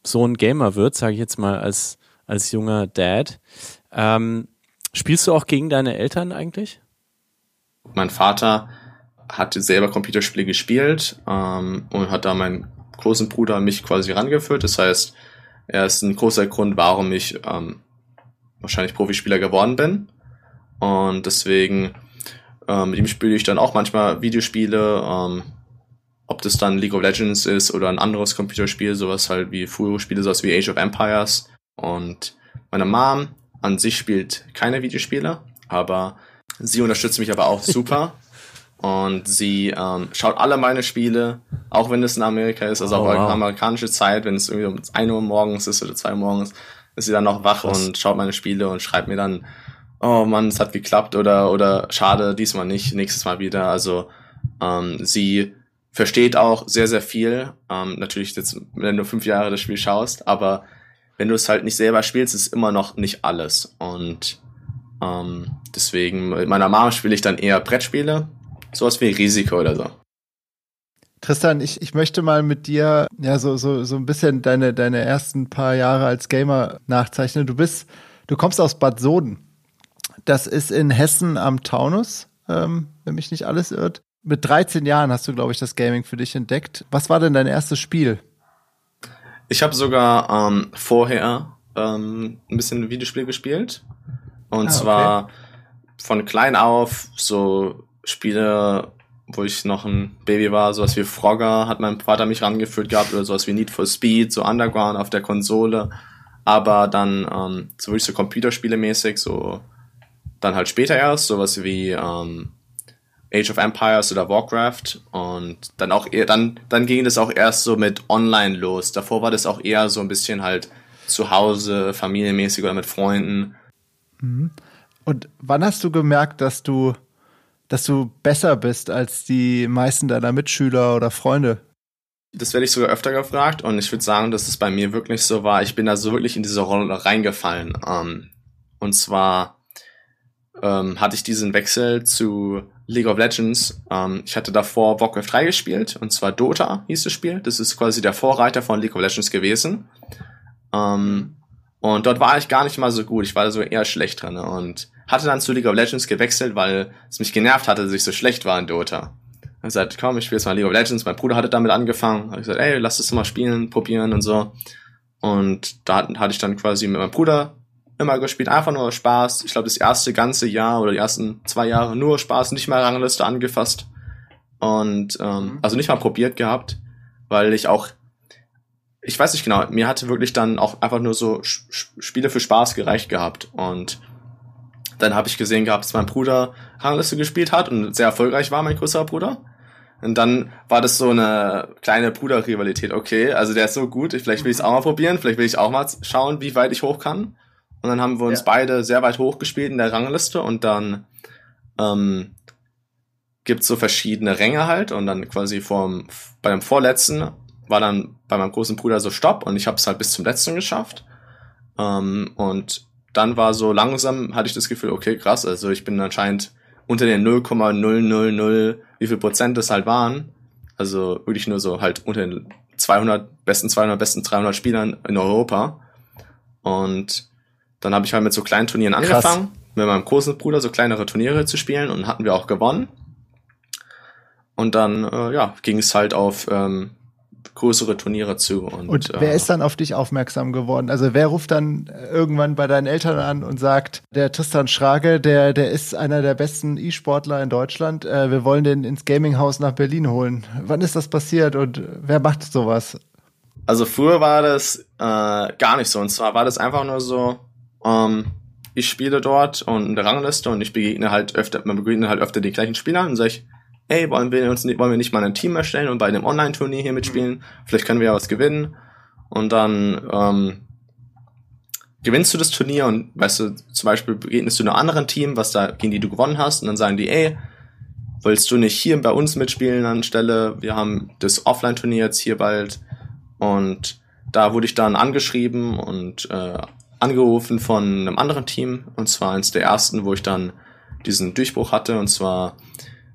Sohn Gamer wird, sage ich jetzt mal als, als junger Dad. Ähm, spielst du auch gegen deine Eltern eigentlich? Mein Vater hat selber Computerspiele gespielt ähm, und hat da meinen großen Bruder mich quasi rangeführt. Das heißt, er ist ein großer Grund, warum ich ähm, wahrscheinlich Profispieler geworden bin. Und deswegen ähm, mit ihm spiele ich dann auch manchmal Videospiele, ähm, ob das dann League of Legends ist oder ein anderes Computerspiel, sowas halt wie frühere Spiele, sowas wie Age of Empires. Und meine Mom an sich spielt keine Videospiele, aber sie unterstützt mich aber auch (laughs) super. Und sie ähm, schaut alle meine Spiele, auch wenn es in Amerika ist, also oh, auch wow. amerikanische Zeit, wenn es irgendwie um 1 Uhr morgens ist oder 2 Uhr morgens, ist sie dann noch wach Krass. und schaut meine Spiele und schreibt mir dann, oh Mann, es hat geklappt oder, oder schade, diesmal nicht, nächstes Mal wieder. Also ähm, sie versteht auch sehr, sehr viel. Ähm, natürlich jetzt, wenn du fünf Jahre das Spiel schaust, aber wenn du es halt nicht selber spielst, ist immer noch nicht alles. Und ähm, deswegen, mit meiner Mom spiele ich dann eher Brettspiele, sowas wie Risiko oder so. Tristan, ich, ich möchte mal mit dir ja so, so, so ein bisschen deine, deine ersten paar Jahre als Gamer nachzeichnen. Du bist, du kommst aus Bad Soden. Das ist in Hessen am Taunus, ähm, wenn mich nicht alles irrt. Mit 13 Jahren hast du, glaube ich, das Gaming für dich entdeckt. Was war denn dein erstes Spiel? Ich habe sogar ähm, vorher ähm, ein bisschen Videospiel gespielt. Und ah, okay. zwar von klein auf so Spiele, wo ich noch ein Baby war, sowas wie Frogger hat mein Vater mich rangeführt gehabt oder sowas wie Need for Speed, so Underground auf der Konsole. Aber dann ähm, so wirklich so Computerspiele mäßig, so dann halt später erst, sowas wie ähm, Age of Empires oder Warcraft und dann auch eher, dann, dann ging das auch erst so mit Online los. Davor war das auch eher so ein bisschen halt zu Hause, familienmäßig oder mit Freunden. Mhm. Und wann hast du gemerkt, dass du, dass du besser bist als die meisten deiner Mitschüler oder Freunde? Das werde ich sogar öfter gefragt und ich würde sagen, dass es bei mir wirklich so war. Ich bin da so wirklich in diese Rolle reingefallen. Ähm, und zwar ähm, hatte ich diesen Wechsel zu League of Legends. Ähm, ich hatte davor Warcraft 3 gespielt, und zwar Dota hieß das Spiel. Das ist quasi der Vorreiter von League of Legends gewesen. Und dort war ich gar nicht mal so gut. Ich war so eher schlecht drin und hatte dann zu League of Legends gewechselt, weil es mich genervt hatte, dass ich so schlecht war in Dota. Ich gesagt, komm, ich spiele jetzt mal League of Legends. Mein Bruder hatte damit angefangen. Hab ich gesagt, ey, lass das mal spielen, probieren und so. Und da hatte ich dann quasi mit meinem Bruder immer gespielt, einfach nur Spaß. Ich glaube, das erste ganze Jahr oder die ersten zwei Jahre nur Spaß, nicht mal Rangliste angefasst. Und ähm, mhm. also nicht mal probiert gehabt, weil ich auch, ich weiß nicht genau, mir hatte wirklich dann auch einfach nur so Spiele für Spaß gereicht gehabt. Und dann habe ich gesehen gehabt, dass mein Bruder Rangliste gespielt hat und sehr erfolgreich war, mein größerer Bruder. Und dann war das so eine kleine Bruder-Rivalität. Okay, also der ist so gut, vielleicht will ich es auch mal probieren, vielleicht will ich auch mal schauen, wie weit ich hoch kann. Und dann haben wir uns ja. beide sehr weit hochgespielt in der Rangliste und dann ähm, gibt so verschiedene Ränge halt und dann quasi vorm, bei dem vorletzten war dann bei meinem großen Bruder so Stopp und ich habe es halt bis zum letzten geschafft. Ähm, und dann war so langsam, hatte ich das Gefühl, okay, krass, also ich bin anscheinend unter den 0,000, wie viel Prozent das halt waren. Also wirklich nur so halt unter den 200 besten 200 besten 300 Spielern in Europa. Und dann habe ich halt mit so kleinen Turnieren Krass. angefangen, mit meinem großen Bruder so kleinere Turniere zu spielen und hatten wir auch gewonnen. Und dann, äh, ja, ging es halt auf ähm, größere Turniere zu. Und, und wer äh, ist dann auf dich aufmerksam geworden? Also wer ruft dann irgendwann bei deinen Eltern an und sagt, der Tristan Schrage, der, der ist einer der besten E-Sportler in Deutschland, äh, wir wollen den ins Gaminghaus nach Berlin holen. Wann ist das passiert und wer macht sowas? Also früher war das äh, gar nicht so. Und zwar war das einfach nur so, ähm, ich spiele dort und in der Rangliste und ich begegne halt öfter, man begegnet halt öfter die gleichen Spieler und sage ich, ey, wollen wir uns nicht, wollen wir nicht mal ein Team erstellen und bei einem Online-Turnier hier mitspielen? Vielleicht können wir ja was gewinnen. Und dann ähm, gewinnst du das Turnier und weißt du, zum Beispiel begegnest du einem anderen Team, was da, gegen die du gewonnen hast, und dann sagen die, ey, willst du nicht hier bei uns mitspielen anstelle? Wir haben das Offline-Turnier jetzt hier bald. Und da wurde ich dann angeschrieben und äh, angerufen von einem anderen Team, und zwar eines der ersten, wo ich dann diesen Durchbruch hatte, und zwar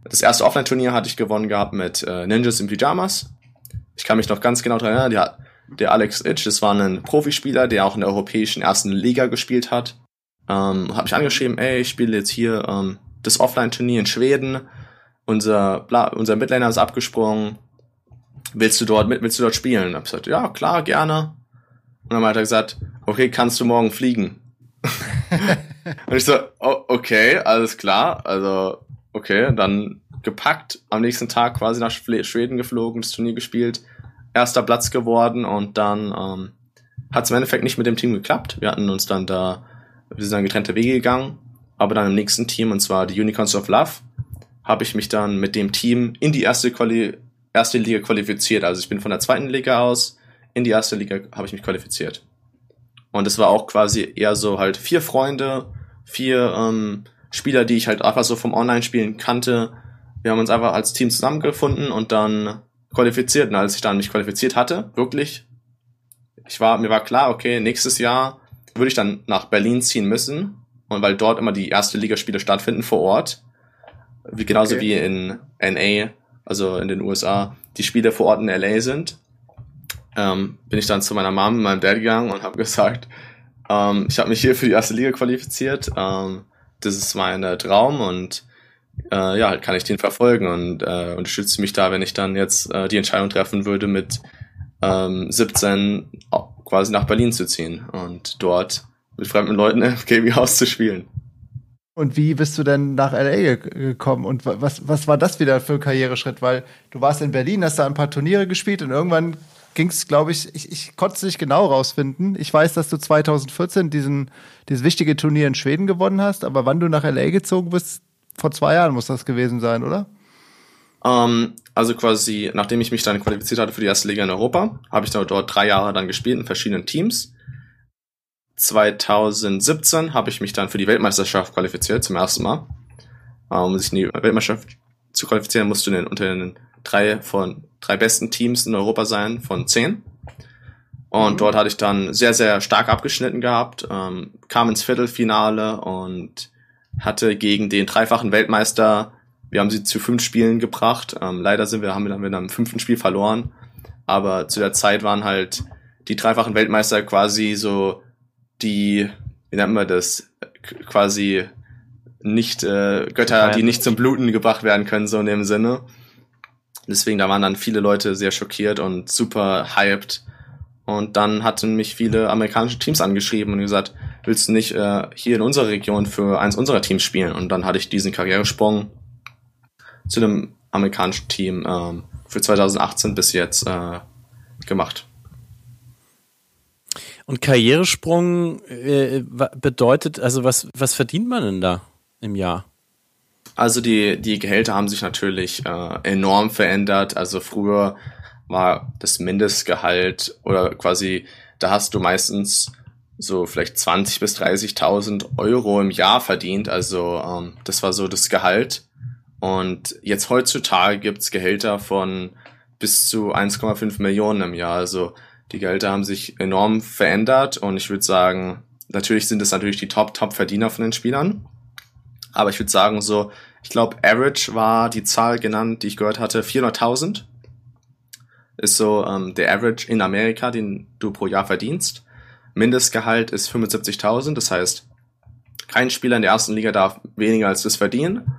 das erste Offline-Turnier hatte ich gewonnen gehabt mit äh, Ninjas in Pyjamas. Ich kann mich noch ganz genau daran erinnern, der, der Alex Itch, das war ein Profispieler, der auch in der europäischen ersten Liga gespielt hat. Ähm, hat mich angeschrieben, ey, ich spiele jetzt hier ähm, das Offline-Turnier in Schweden. Unser, bla, unser Midlaner ist abgesprungen. Willst du dort mit, willst du dort spielen? Hab gesagt, ja, klar, gerne. Und dann hat er gesagt, okay, kannst du morgen fliegen? (laughs) und ich so, oh, okay, alles klar. Also, okay, dann gepackt, am nächsten Tag quasi nach Schweden geflogen, das Turnier gespielt, erster Platz geworden und dann ähm, hat es im Endeffekt nicht mit dem Team geklappt. Wir hatten uns dann da, wir sind dann getrennte Wege gegangen, aber dann im nächsten Team, und zwar die Unicorns of Love, habe ich mich dann mit dem Team in die erste, Quali erste Liga qualifiziert. Also ich bin von der zweiten Liga aus in die erste Liga habe ich mich qualifiziert. Und es war auch quasi eher so halt vier Freunde, vier ähm, Spieler, die ich halt einfach so vom Online-Spielen kannte. Wir haben uns einfach als Team zusammengefunden und dann qualifiziert. Und als ich dann mich qualifiziert hatte, wirklich, ich war, mir war klar, okay, nächstes Jahr würde ich dann nach Berlin ziehen müssen. Und weil dort immer die erste Ligaspiele stattfinden vor Ort, wie, genauso okay. wie in NA, also in den USA, die Spiele vor Ort in LA sind, ähm, bin ich dann zu meiner Mom und meinem Dad gegangen und habe gesagt, ähm, ich habe mich hier für die erste Liga qualifiziert. Ähm, das ist mein äh, Traum und äh, ja, halt kann ich den verfolgen und äh, unterstütze mich da, wenn ich dann jetzt äh, die Entscheidung treffen würde, mit ähm, 17 quasi nach Berlin zu ziehen und dort mit fremden Leuten (laughs) im KB House zu spielen. Und wie bist du denn nach LA gekommen und was, was war das wieder für ein Karriereschritt? Weil du warst in Berlin, hast da ein paar Turniere gespielt und irgendwann ging es, glaube ich, ich, ich konnte es nicht genau rausfinden. Ich weiß, dass du 2014 diesen, dieses wichtige Turnier in Schweden gewonnen hast, aber wann du nach LA gezogen bist, vor zwei Jahren muss das gewesen sein, oder? Ähm, also quasi, nachdem ich mich dann qualifiziert hatte für die erste Liga in Europa, habe ich dort drei Jahre dann gespielt in verschiedenen Teams. 2017 habe ich mich dann für die Weltmeisterschaft qualifiziert, zum ersten Mal. Um sich in die Weltmeisterschaft zu qualifizieren, musst du den, unter den drei von drei besten Teams in Europa sein von zehn. Und mhm. dort hatte ich dann sehr, sehr stark abgeschnitten gehabt, ähm, kam ins Viertelfinale und hatte gegen den dreifachen Weltmeister, wir haben sie zu fünf Spielen gebracht. Ähm, leider sind wir, haben wir dann mit einem fünften Spiel verloren. Aber zu der Zeit waren halt die dreifachen Weltmeister quasi so die, wie nennt man das, quasi nicht äh, Götter, die nicht zum Bluten gebracht werden können, so in dem Sinne. Deswegen, da waren dann viele Leute sehr schockiert und super hyped. Und dann hatten mich viele amerikanische Teams angeschrieben und gesagt, willst du nicht äh, hier in unserer Region für eins unserer Teams spielen? Und dann hatte ich diesen Karrieresprung zu dem amerikanischen Team ähm, für 2018 bis jetzt äh, gemacht. Und Karrieresprung äh, bedeutet, also was, was verdient man denn da im Jahr? Also die, die Gehälter haben sich natürlich äh, enorm verändert. Also früher war das Mindestgehalt oder quasi, da hast du meistens so vielleicht 20 bis 30.000 Euro im Jahr verdient. Also ähm, das war so das Gehalt. Und jetzt heutzutage gibt's Gehälter von bis zu 1,5 Millionen im Jahr. Also die Gehälter haben sich enorm verändert und ich würde sagen, natürlich sind es natürlich die Top-Top-Verdiener von den Spielern. Aber ich würde sagen, so ich glaube, Average war die Zahl genannt, die ich gehört hatte, 400.000. Ist so ähm, der Average in Amerika, den du pro Jahr verdienst. Mindestgehalt ist 75.000, das heißt, kein Spieler in der ersten Liga darf weniger als das verdienen.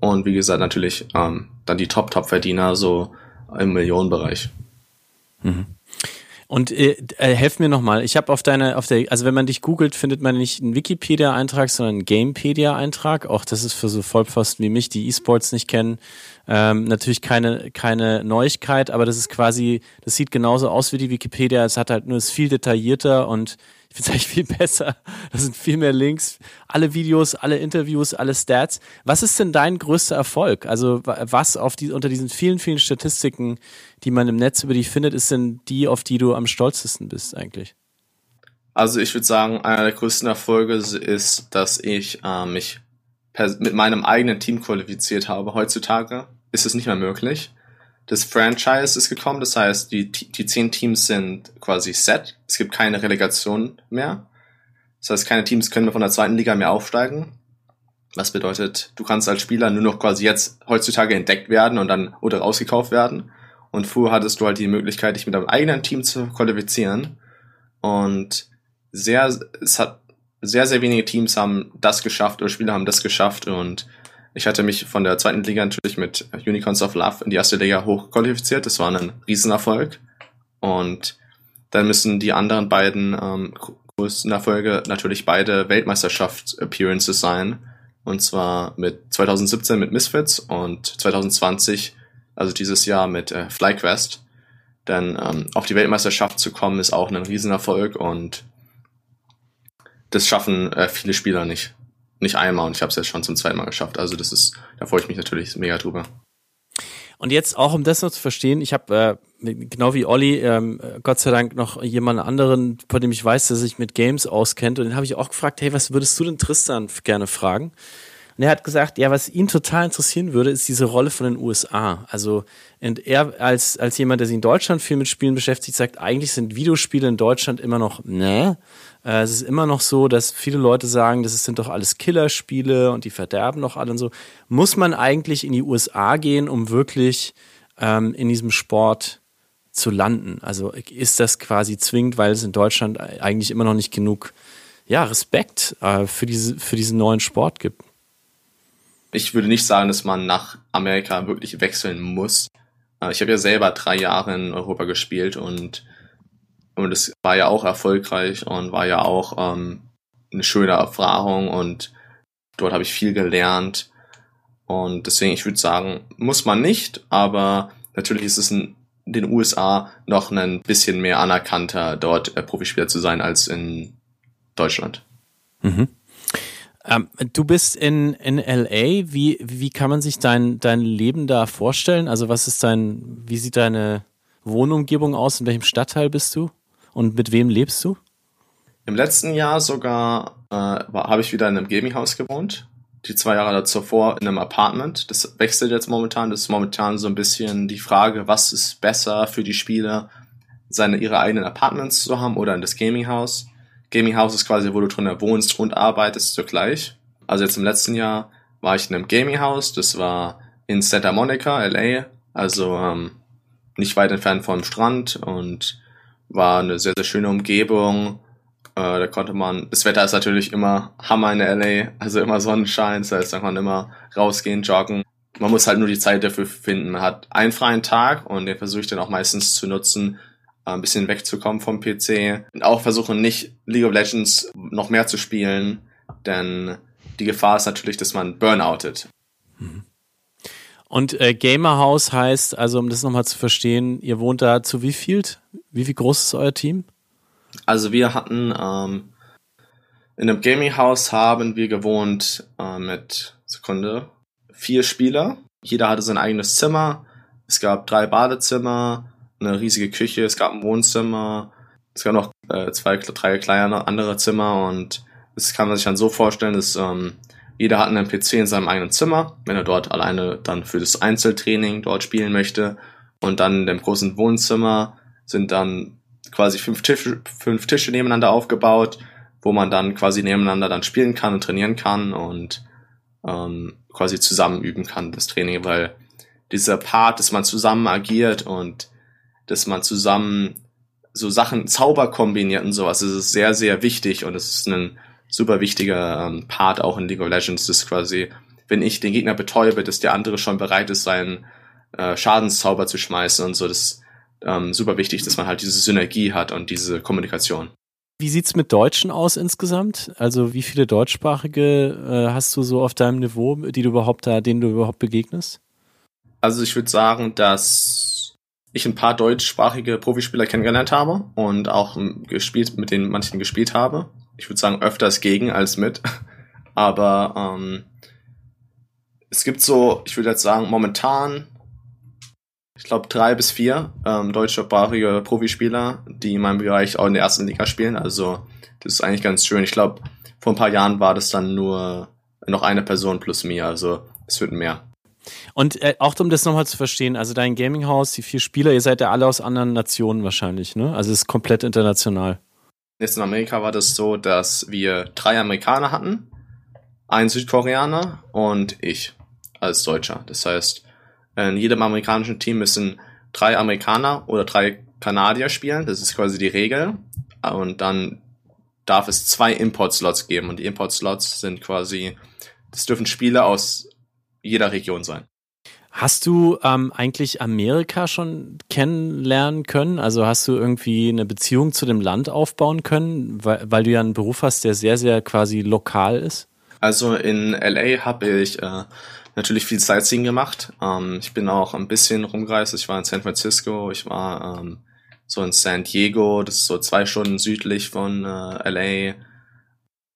Und wie gesagt, natürlich ähm, dann die Top-Top-Verdiener so im Millionenbereich. Mhm. Und äh, äh, helf mir nochmal, ich habe auf deine, auf der, also wenn man dich googelt, findet man nicht einen Wikipedia-Eintrag, sondern einen Gamepedia-Eintrag. Auch das ist für so Vollpfosten wie mich, die E-Sports nicht kennen, ähm, natürlich keine, keine Neuigkeit, aber das ist quasi, das sieht genauso aus wie die Wikipedia. Es hat halt nur, ist viel detaillierter und finde es eigentlich viel besser. Da sind viel mehr Links, alle Videos, alle Interviews, alle Stats. Was ist denn dein größter Erfolg? Also was auf die, unter diesen vielen, vielen Statistiken, die man im Netz über dich findet, ist denn die, auf die du am stolzesten bist eigentlich? Also ich würde sagen, einer der größten Erfolge ist, dass ich äh, mich mit meinem eigenen Team qualifiziert habe. Heutzutage ist es nicht mehr möglich das Franchise ist gekommen, das heißt, die, die zehn Teams sind quasi set. Es gibt keine Relegation mehr. Das heißt, keine Teams können mehr von der zweiten Liga mehr aufsteigen. Was bedeutet, du kannst als Spieler nur noch quasi jetzt heutzutage entdeckt werden und dann oder rausgekauft werden. Und früher hattest du halt die Möglichkeit, dich mit deinem eigenen Team zu qualifizieren. Und sehr, es hat sehr, sehr wenige Teams haben das geschafft oder Spieler haben das geschafft und ich hatte mich von der zweiten Liga natürlich mit Unicorns of Love in die erste Liga hochqualifiziert. Das war ein Riesenerfolg. Und dann müssen die anderen beiden ähm, in der Folge natürlich beide Weltmeisterschafts-Appearances sein. Und zwar mit 2017 mit Misfits und 2020, also dieses Jahr mit äh, FlyQuest. Denn ähm, auf die Weltmeisterschaft zu kommen, ist auch ein Riesenerfolg und das schaffen äh, viele Spieler nicht. Nicht einmal und ich habe es jetzt schon zum zweiten Mal geschafft. Also das ist, da freue ich mich natürlich mega drüber. Und jetzt auch, um das noch zu verstehen, ich habe äh, genau wie Olli, ähm, Gott sei Dank noch jemand anderen, von dem ich weiß, dass sich mit Games auskennt. Und den habe ich auch gefragt, hey, was würdest du denn Tristan gerne fragen? Und er hat gesagt, ja, was ihn total interessieren würde, ist diese Rolle von den USA. Also, und er als, als jemand, der sich in Deutschland viel mit Spielen beschäftigt, sagt, eigentlich sind Videospiele in Deutschland immer noch, ne? Äh, es ist immer noch so, dass viele Leute sagen, das sind doch alles Killerspiele und die verderben doch alle und so. Muss man eigentlich in die USA gehen, um wirklich ähm, in diesem Sport zu landen? Also ist das quasi zwingend, weil es in Deutschland eigentlich immer noch nicht genug ja, Respekt äh, für, diese, für diesen neuen Sport gibt? ich würde nicht sagen, dass man nach Amerika wirklich wechseln muss. Äh, ich habe ja selber drei Jahre in Europa gespielt und, und es war ja auch erfolgreich und war ja auch ähm, eine schöne Erfahrung und dort habe ich viel gelernt. Und deswegen, ich würde sagen, muss man nicht, aber natürlich ist es in den USA noch ein bisschen mehr anerkannter, dort äh, Profispieler zu sein als in Deutschland. Mhm. Ähm, du bist in, in LA. Wie, wie kann man sich dein, dein Leben da vorstellen? Also was ist dein, wie sieht deine Wohnumgebung aus? In welchem Stadtteil bist du? Und mit wem lebst du? Im letzten Jahr sogar äh, habe ich wieder in einem Gaming-Haus gewohnt. Die zwei Jahre zuvor in einem Apartment. Das wechselt jetzt momentan. Das ist momentan so ein bisschen die Frage, was ist besser für die Spieler, seine ihre eigenen Apartments zu haben oder in das Gaming-Haus. Gaming House ist quasi, wo du drin wohnst und arbeitest zugleich. Also jetzt im letzten Jahr war ich in einem Gaming House, das war in Santa Monica, LA, also ähm, nicht weit entfernt vom Strand und war eine sehr, sehr schöne Umgebung. Äh, da konnte man, das Wetter ist natürlich immer Hammer in LA, also immer Sonnenschein, das heißt, da kann man immer rausgehen, joggen. Man muss halt nur die Zeit dafür finden. Man hat einen freien Tag und den versuche ich dann auch meistens zu nutzen, äh, ein bisschen wegzukommen vom PC. Und auch versuchen nicht League of Legends noch mehr zu spielen, denn die Gefahr ist natürlich, dass man burnoutet. Mhm. Und äh, Gamerhaus heißt, also um das nochmal zu verstehen, ihr wohnt da zu wie viel? Wie viel groß ist euer Team? Also wir hatten ähm, in einem Gaming-Haus haben wir gewohnt äh, mit Sekunde vier Spieler. Jeder hatte sein eigenes Zimmer. Es gab drei Badezimmer, eine riesige Küche, es gab ein Wohnzimmer, es gab noch äh, zwei, drei kleine andere Zimmer und das kann man sich dann so vorstellen, dass ähm, jeder hat einen PC in seinem eigenen Zimmer, wenn er dort alleine dann für das Einzeltraining dort spielen möchte. Und dann in dem großen Wohnzimmer sind dann quasi fünf Tische, fünf Tische nebeneinander aufgebaut, wo man dann quasi nebeneinander dann spielen kann und trainieren kann und ähm, quasi zusammen üben kann, das Training, weil dieser Part, dass man zusammen agiert und dass man zusammen so Sachen, Zauber kombiniert und sowas, das ist sehr, sehr wichtig und es ist ein super wichtiger ähm, Part auch in League of Legends, das ist quasi, wenn ich den Gegner betäube, dass der andere schon bereit ist, seinen äh, Schadenszauber zu schmeißen und so, das ist ähm, super wichtig, dass man halt diese Synergie hat und diese Kommunikation. Wie sieht's mit Deutschen aus insgesamt? Also wie viele Deutschsprachige äh, hast du so auf deinem Niveau, die du überhaupt da, denen du überhaupt begegnest? Also ich würde sagen, dass ich ein paar deutschsprachige Profispieler kennengelernt habe und auch gespielt, mit denen manchen gespielt habe. Ich würde sagen, öfters gegen als mit. (laughs) Aber ähm, es gibt so, ich würde jetzt sagen, momentan, ich glaube, drei bis vier ähm, deutschsprachige Profispieler, die in meinem Bereich auch in der ersten Liga spielen. Also das ist eigentlich ganz schön. Ich glaube, vor ein paar Jahren war das dann nur noch eine Person plus mir. Also es wird mehr. Und äh, auch um das nochmal zu verstehen, also dein Gaming-Haus, die vier Spieler, ihr seid ja alle aus anderen Nationen wahrscheinlich, ne? Also es ist komplett international. Jetzt in Amerika war das so, dass wir drei Amerikaner hatten, einen Südkoreaner und ich als Deutscher. Das heißt, in jedem amerikanischen Team müssen drei Amerikaner oder drei Kanadier spielen. Das ist quasi die Regel. Und dann darf es zwei Import-Slots geben. Und die Import-Slots sind quasi, das dürfen Spieler aus jeder Region sein. Hast du ähm, eigentlich Amerika schon kennenlernen können? Also hast du irgendwie eine Beziehung zu dem Land aufbauen können, weil, weil du ja einen Beruf hast, der sehr, sehr quasi lokal ist? Also in LA habe ich äh, natürlich viel Sightseeing gemacht. Ähm, ich bin auch ein bisschen rumgereist. Ich war in San Francisco, ich war ähm, so in San Diego, das ist so zwei Stunden südlich von äh, LA.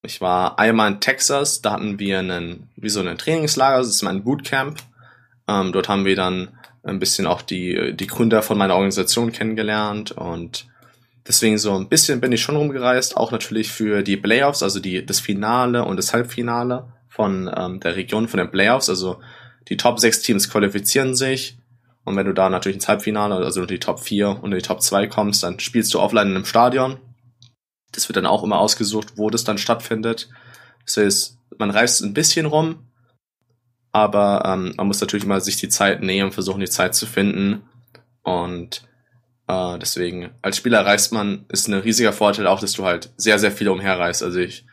Ich war einmal in Texas, da hatten wir einen, wie so ein Trainingslager, das ist mein Bootcamp. Ähm, dort haben wir dann ein bisschen auch die, die Gründer von meiner Organisation kennengelernt und deswegen so ein bisschen bin ich schon rumgereist, auch natürlich für die Playoffs, also die, das Finale und das Halbfinale von ähm, der Region, von den Playoffs. Also die Top 6 Teams qualifizieren sich und wenn du da natürlich ins Halbfinale, also die Top 4 und die Top 2 kommst, dann spielst du offline in einem Stadion. Das wird dann auch immer ausgesucht, wo das dann stattfindet. Das heißt, man reist ein bisschen rum, aber ähm, man muss natürlich immer sich die Zeit nehmen, versuchen die Zeit zu finden. Und äh, deswegen, als Spieler reist man, ist ein riesiger Vorteil auch, dass du halt sehr, sehr viel umherreist. Also ich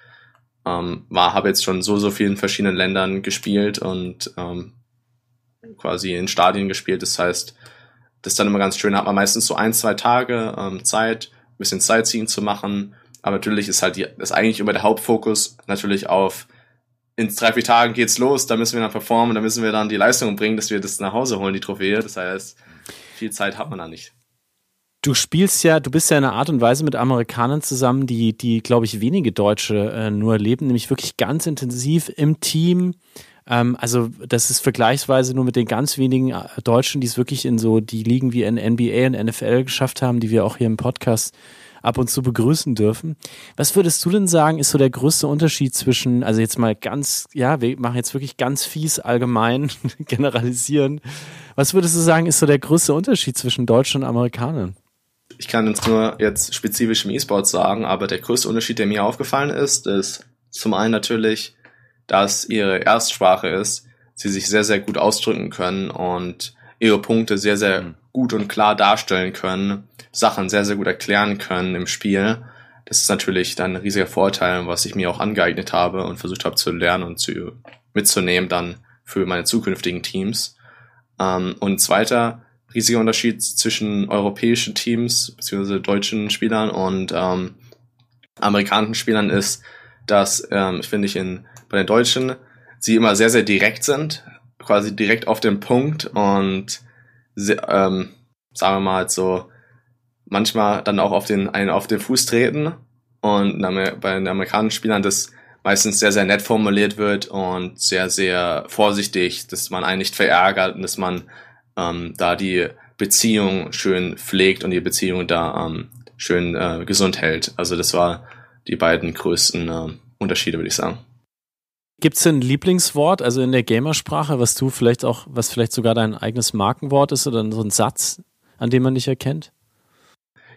ähm, war, habe jetzt schon so, so vielen verschiedenen Ländern gespielt und ähm, quasi in Stadien gespielt. Das heißt, das ist dann immer ganz schön, da hat man meistens so ein, zwei Tage ähm, Zeit, ein bisschen Sightseeing zu machen. Aber natürlich ist halt die, ist eigentlich immer der Hauptfokus natürlich auf in drei, vier Tagen geht's los, da müssen wir dann performen, da müssen wir dann die Leistung bringen, dass wir das nach Hause holen, die Trophäe. Das heißt, viel Zeit hat man da nicht. Du spielst ja, du bist ja in einer Art und Weise mit Amerikanern zusammen, die, die, glaube ich, wenige Deutsche äh, nur leben, nämlich wirklich ganz intensiv im Team. Ähm, also, das ist vergleichsweise nur mit den ganz wenigen äh, Deutschen, die es wirklich in so die Ligen wie in NBA und NFL geschafft haben, die wir auch hier im Podcast ab und zu begrüßen dürfen. Was würdest du denn sagen, ist so der größte Unterschied zwischen, also jetzt mal ganz, ja, wir machen jetzt wirklich ganz fies allgemein (laughs) generalisieren. Was würdest du sagen, ist so der größte Unterschied zwischen Deutschen und Amerikanern? Ich kann jetzt nur jetzt spezifisch im E-Sport sagen, aber der größte Unterschied, der mir aufgefallen ist, ist zum einen natürlich, dass ihre Erstsprache ist, sie sich sehr, sehr gut ausdrücken können und ihre Punkte sehr, sehr mhm. Gut und klar darstellen können, Sachen sehr, sehr gut erklären können im Spiel. Das ist natürlich dann ein riesiger Vorteil, was ich mir auch angeeignet habe und versucht habe zu lernen und zu, mitzunehmen dann für meine zukünftigen Teams. Ähm, und zweiter riesiger Unterschied zwischen europäischen Teams beziehungsweise deutschen Spielern und ähm, amerikanischen Spielern ist, dass ähm, finde ich in bei den Deutschen sie immer sehr sehr direkt sind, quasi direkt auf den Punkt und ähm, sagen wir mal so manchmal dann auch auf den einen auf den Fuß treten und bei den amerikanischen Spielern das meistens sehr sehr nett formuliert wird und sehr sehr vorsichtig, dass man einen nicht verärgert und dass man ähm, da die Beziehung schön pflegt und die Beziehung da ähm, schön äh, gesund hält. Also das war die beiden größten äh, Unterschiede, würde ich sagen. Gibt es ein Lieblingswort, also in der Gamersprache, was du vielleicht auch, was vielleicht sogar dein eigenes Markenwort ist oder so ein Satz, an dem man dich erkennt?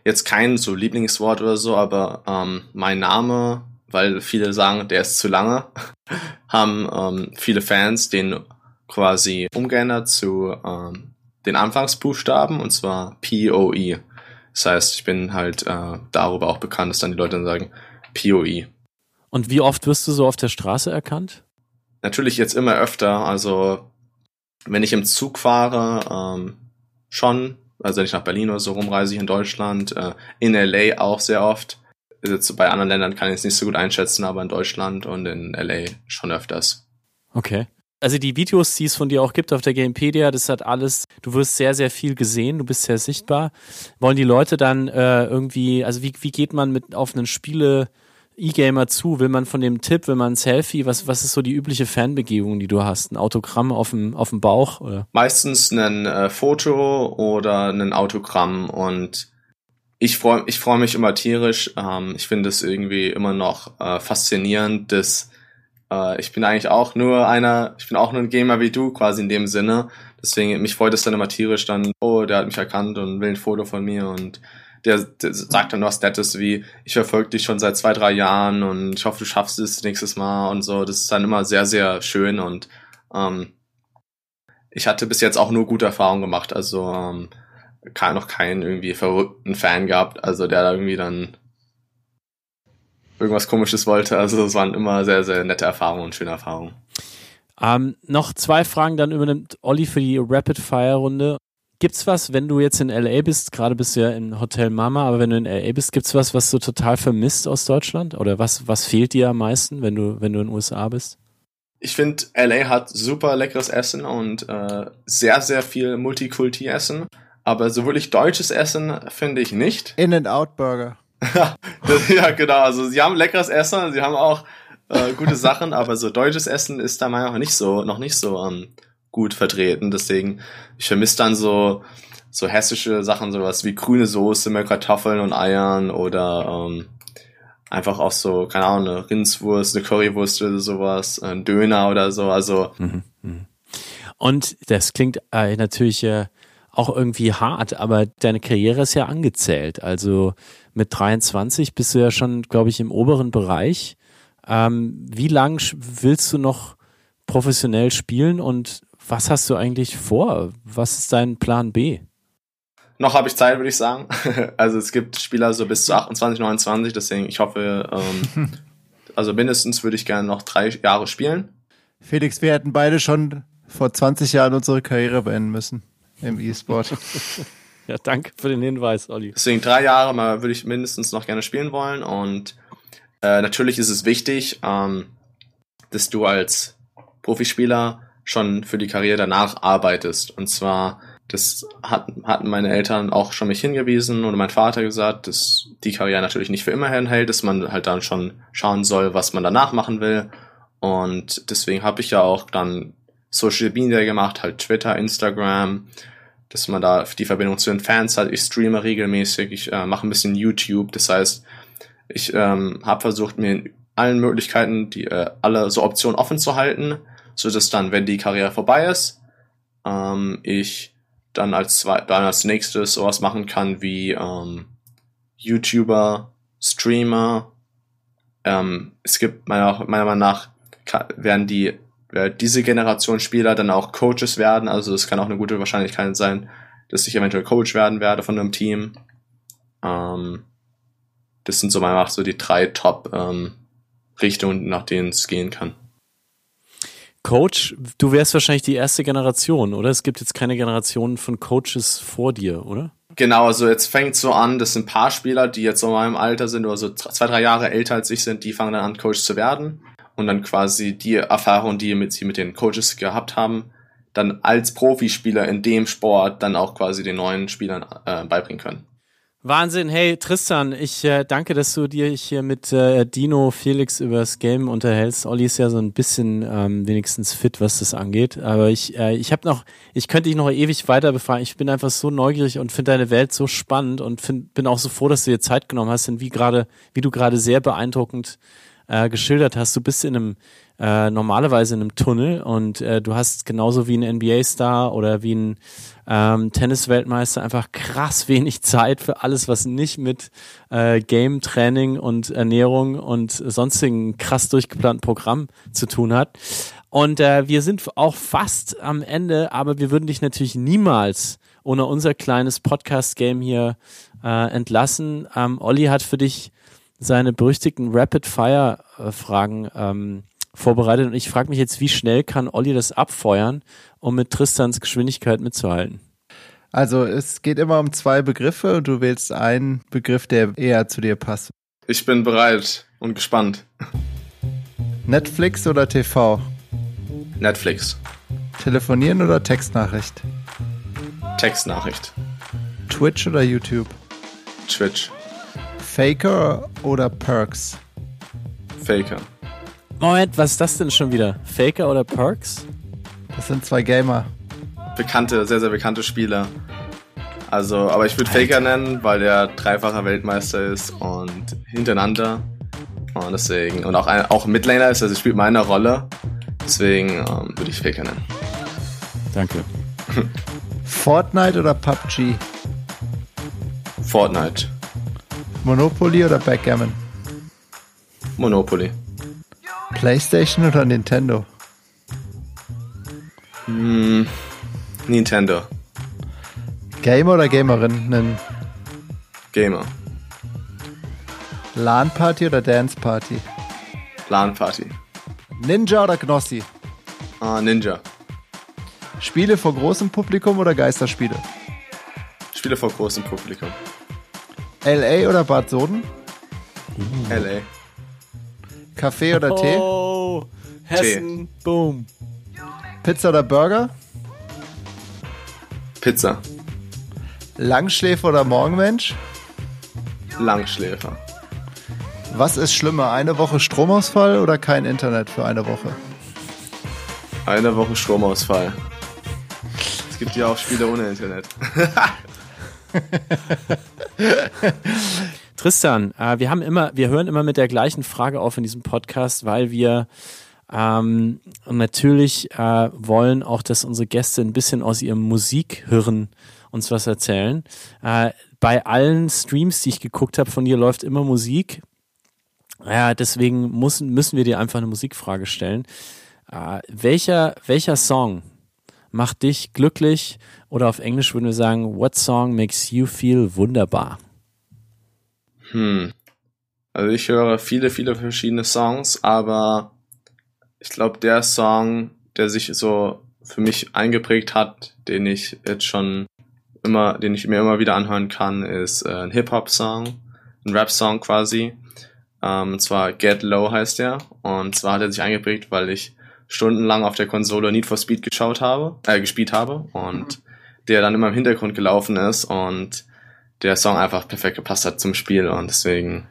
Jetzt kein so Lieblingswort oder so, aber ähm, mein Name, weil viele sagen, der ist zu lange, (laughs) haben ähm, viele Fans den quasi umgeändert zu ähm, den Anfangsbuchstaben und zwar POE. Das heißt, ich bin halt äh, darüber auch bekannt, dass dann die Leute dann sagen POE. Und wie oft wirst du so auf der Straße erkannt? Natürlich jetzt immer öfter. Also wenn ich im Zug fahre, ähm, schon. Also wenn ich nach Berlin oder so rumreise, ich in Deutschland, äh, in LA auch sehr oft. Jetzt bei anderen Ländern kann ich es nicht so gut einschätzen, aber in Deutschland und in LA schon öfters. Okay also die Videos, die es von dir auch gibt auf der Gamepedia, das hat alles, du wirst sehr, sehr viel gesehen, du bist sehr sichtbar. Wollen die Leute dann äh, irgendwie, also wie, wie geht man mit auf einen Spiele E-Gamer zu? Will man von dem Tipp, will man ein Selfie? Was, was ist so die übliche Fanbegehung, die du hast? Ein Autogramm auf dem, auf dem Bauch? Oder? Meistens ein äh, Foto oder ein Autogramm und ich freue ich freu mich immer tierisch. Ähm, ich finde es irgendwie immer noch äh, faszinierend, dass äh, ich bin eigentlich auch nur einer, ich bin auch nur ein Gamer wie du, quasi in dem Sinne. Deswegen, mich freut es dann immer tierisch dann, oh, der hat mich erkannt und will ein Foto von mir und der, der sagt dann was Nettes wie, ich verfolge dich schon seit zwei, drei Jahren und ich hoffe, du schaffst es nächstes Mal und so. Das ist dann immer sehr, sehr schön und ähm, ich hatte bis jetzt auch nur gute Erfahrungen gemacht. Also ähm, noch keinen irgendwie verrückten Fan gehabt, also der da irgendwie dann irgendwas Komisches wollte. Also es waren immer sehr, sehr nette Erfahrungen und schöne Erfahrungen. Ähm, noch zwei Fragen, dann übernimmt Olli für die Rapid-Fire-Runde. Gibt's was, wenn du jetzt in LA bist, gerade bist du ja in Hotel Mama, aber wenn du in LA bist, gibt's was, was du total vermisst aus Deutschland? Oder was, was fehlt dir am meisten, wenn du, wenn du in den USA bist? Ich finde, LA hat super leckeres Essen und äh, sehr, sehr viel Multikulti-Essen. Aber so wirklich deutsches Essen finde ich nicht. In-N-Out-Burger. (laughs) ja, genau. Also sie haben leckeres Essen, sie haben auch äh, gute Sachen, aber so deutsches Essen ist da manchmal nicht so, noch nicht so ähm, gut vertreten. Deswegen, ich vermisse dann so, so hessische Sachen, sowas wie grüne Soße mit Kartoffeln und Eiern oder ähm, einfach auch so, keine Ahnung, eine Rindswurst, eine Currywurst oder sowas, ein Döner oder so. Also. Mhm, mh. Und das klingt äh, natürlich äh, auch irgendwie hart, aber deine Karriere ist ja angezählt. Also mit 23 bist du ja schon, glaube ich, im oberen Bereich. Ähm, wie lang willst du noch professionell spielen und was hast du eigentlich vor? Was ist dein Plan B? Noch habe ich Zeit, würde ich sagen. (laughs) Also es gibt Spieler so bis zu 28, 29, deswegen ich hoffe, ähm, (laughs) also mindestens würde ich gerne noch drei Jahre spielen. Felix, wir hätten beide schon vor 20 Jahren unsere Karriere beenden müssen im E-Sport. (laughs) ja, danke für den Hinweis, Olli. Deswegen drei Jahre mal würde ich mindestens noch gerne spielen wollen und äh, natürlich ist es wichtig, ähm, dass du als Profispieler schon für die Karriere danach arbeitest. Und zwar, das hat, hatten meine Eltern auch schon mich hingewiesen oder mein Vater gesagt, dass die Karriere natürlich nicht für immer hinhält, dass man halt dann schon schauen soll, was man danach machen will. Und deswegen habe ich ja auch dann Social Media gemacht, halt Twitter, Instagram, dass man da die Verbindung zu den Fans hat. Ich streame regelmäßig, ich äh, mache ein bisschen YouTube. Das heißt, ich ähm, habe versucht, mir in allen Möglichkeiten die äh, alle so Optionen offen zu halten, so dass dann, wenn die Karriere vorbei ist, ähm, ich dann als zwei, dann als nächstes sowas machen kann wie ähm, YouTuber, Streamer. Ähm, es gibt meiner, meiner Meinung nach werden die äh, diese Generation Spieler dann auch Coaches werden. Also es kann auch eine gute Wahrscheinlichkeit sein, dass ich eventuell Coach werden werde von einem Team. Ähm, das sind so mal so die drei Top-Richtungen, ähm, nach denen es gehen kann. Coach, du wärst wahrscheinlich die erste Generation, oder? Es gibt jetzt keine Generation von Coaches vor dir, oder? Genau, also jetzt fängt so an, das sind ein paar Spieler, die jetzt so in meinem Alter sind oder so zwei, drei Jahre älter als ich sind, die fangen dann an, Coach zu werden und dann quasi die Erfahrung, die mit, sie mit den Coaches gehabt haben, dann als Profispieler in dem Sport dann auch quasi den neuen Spielern äh, beibringen können. Wahnsinn. Hey Tristan, ich äh, danke, dass du dir hier mit äh, Dino Felix über das Game unterhältst. Olli ist ja so ein bisschen ähm, wenigstens fit, was das angeht. Aber ich, äh, ich habe noch, ich könnte dich noch ewig weiter befragen. Ich bin einfach so neugierig und finde deine Welt so spannend und find, bin auch so froh, dass du dir Zeit genommen hast und wie gerade, wie du gerade sehr beeindruckend äh, geschildert hast. Du bist in einem äh, normalerweise in einem Tunnel und äh, du hast genauso wie ein NBA-Star oder wie ein ähm, Tennis-Weltmeister einfach krass wenig Zeit für alles, was nicht mit äh, Game-Training und Ernährung und sonstigen krass durchgeplanten Programm zu tun hat. Und äh, wir sind auch fast am Ende, aber wir würden dich natürlich niemals ohne unser kleines Podcast-Game hier äh, entlassen. Ähm, Olli hat für dich seine berüchtigten Rapid-Fire-Fragen ähm, vorbereitet und ich frage mich jetzt, wie schnell kann Olli das abfeuern, um mit Tristans Geschwindigkeit mitzuhalten? Also es geht immer um zwei Begriffe und du wählst einen Begriff, der eher zu dir passt. Ich bin bereit und gespannt. Netflix oder TV? Netflix. Telefonieren oder Textnachricht? Textnachricht. Twitch oder YouTube? Twitch. Faker oder Perks? Faker. Moment, was ist das denn schon wieder? Faker oder Perks? Das sind zwei Gamer. Bekannte, sehr, sehr bekannte Spieler. Also, aber ich würde Faker nennen, weil der dreifacher Weltmeister ist und hintereinander. Und deswegen, und auch, ein, auch Midlaner ist, also spielt meine Rolle. Deswegen ähm, würde ich Faker nennen. Danke. (laughs) Fortnite oder PUBG? Fortnite. Monopoly oder Backgammon? Monopoly. PlayStation oder Nintendo? Mm, Nintendo. Gamer oder Gamerin? Gamer. LAN Party oder Dance Party? LAN Party. Ninja oder Gnossi? Uh, Ninja. Spiele vor großem Publikum oder Geisterspiele? Spiele vor großem Publikum. LA oder Bad Soden? LA. Kaffee oder Tee? Oh, Hessen, boom. Pizza oder Burger? Pizza. Langschläfer oder Morgenmensch? Langschläfer. Was ist schlimmer, eine Woche Stromausfall oder kein Internet für eine Woche? Eine Woche Stromausfall. Es gibt ja auch Spiele ohne Internet. (laughs) (laughs) Tristan, äh, wir haben immer, wir hören immer mit der gleichen Frage auf in diesem Podcast, weil wir ähm, natürlich äh, wollen auch, dass unsere Gäste ein bisschen aus ihrem Musikhirn uns was erzählen. Äh, bei allen Streams, die ich geguckt habe von dir, läuft immer Musik. Ja, deswegen müssen, müssen wir dir einfach eine Musikfrage stellen. Äh, welcher, welcher Song macht dich glücklich? Oder auf Englisch würden wir sagen, what song makes you feel wunderbar? Hm. Also ich höre viele, viele verschiedene Songs, aber ich glaube, der Song, der sich so für mich eingeprägt hat, den ich jetzt schon immer, den ich mir immer wieder anhören kann, ist äh, ein Hip-Hop-Song, ein Rap-Song quasi. Ähm, und zwar Get Low heißt der. Und zwar hat er sich eingeprägt, weil ich stundenlang auf der Konsole Need for Speed geschaut habe, äh, gespielt habe und der dann immer im Hintergrund gelaufen ist und der Song einfach perfekt gepasst hat zum Spiel und deswegen.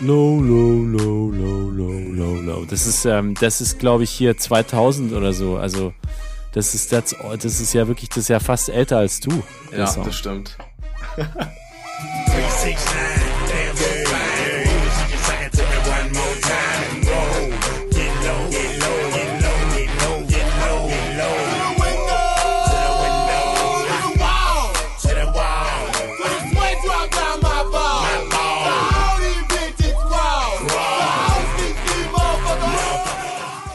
Low, low, low, low, low, low, low. Das ist, ähm, das ist, glaube ich, hier 2000 oder so. Also, das ist, das, das ist ja wirklich, das ist ja fast älter als du. Ja, das stimmt. (laughs)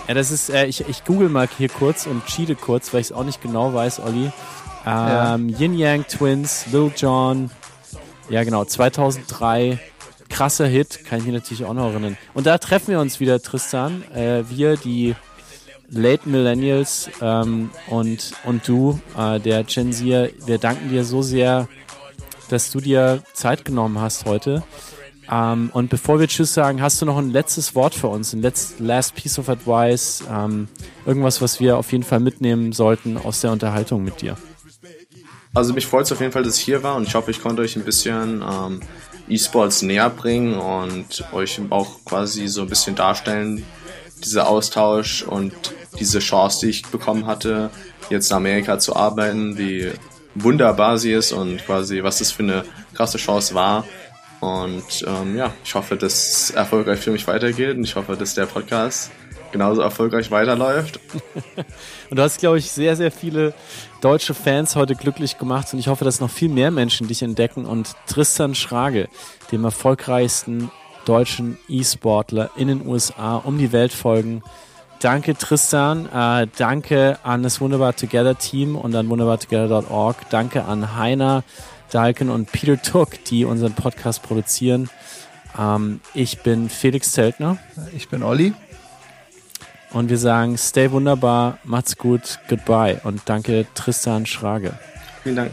Ja, das ist, äh, ich, ich google mal hier kurz und cheate kurz, weil ich es auch nicht genau weiß, Olli. Ähm, ja. Yin Yang Twins, Lil Jon, ja genau, 2003, krasser Hit, kann ich mich natürlich auch noch erinnern. Und da treffen wir uns wieder, Tristan, äh, wir, die Late Millennials ähm, und, und du, äh, der Gen Z, wir danken dir so sehr, dass du dir Zeit genommen hast heute. Ähm, und bevor wir Tschüss sagen, hast du noch ein letztes Wort für uns, ein letzt, last piece of advice, ähm, irgendwas, was wir auf jeden Fall mitnehmen sollten aus der Unterhaltung mit dir? Also mich freut es auf jeden Fall, dass ich hier war und ich hoffe, ich konnte euch ein bisschen ähm, E-Sports näher bringen und euch auch quasi so ein bisschen darstellen, dieser Austausch und diese Chance, die ich bekommen hatte, jetzt in Amerika zu arbeiten, wie wunderbar sie ist und quasi was das für eine krasse Chance war. Und ähm, ja, ich hoffe, dass es erfolgreich für mich weitergeht und ich hoffe, dass der Podcast genauso erfolgreich weiterläuft. (laughs) und du hast, glaube ich, sehr, sehr viele deutsche Fans heute glücklich gemacht und ich hoffe, dass noch viel mehr Menschen dich entdecken und Tristan Schrage, dem erfolgreichsten deutschen E-Sportler in den USA, um die Welt folgen. Danke Tristan, äh, danke an das Wunderbar Together Team und an wunderbartogether.org. Danke an Heiner Dalken und Peter Tuck, die unseren Podcast produzieren. Ähm, ich bin Felix Zeltner. Ich bin Olli. Und wir sagen, stay wunderbar, macht's gut, goodbye und danke Tristan Schrage. Vielen Dank.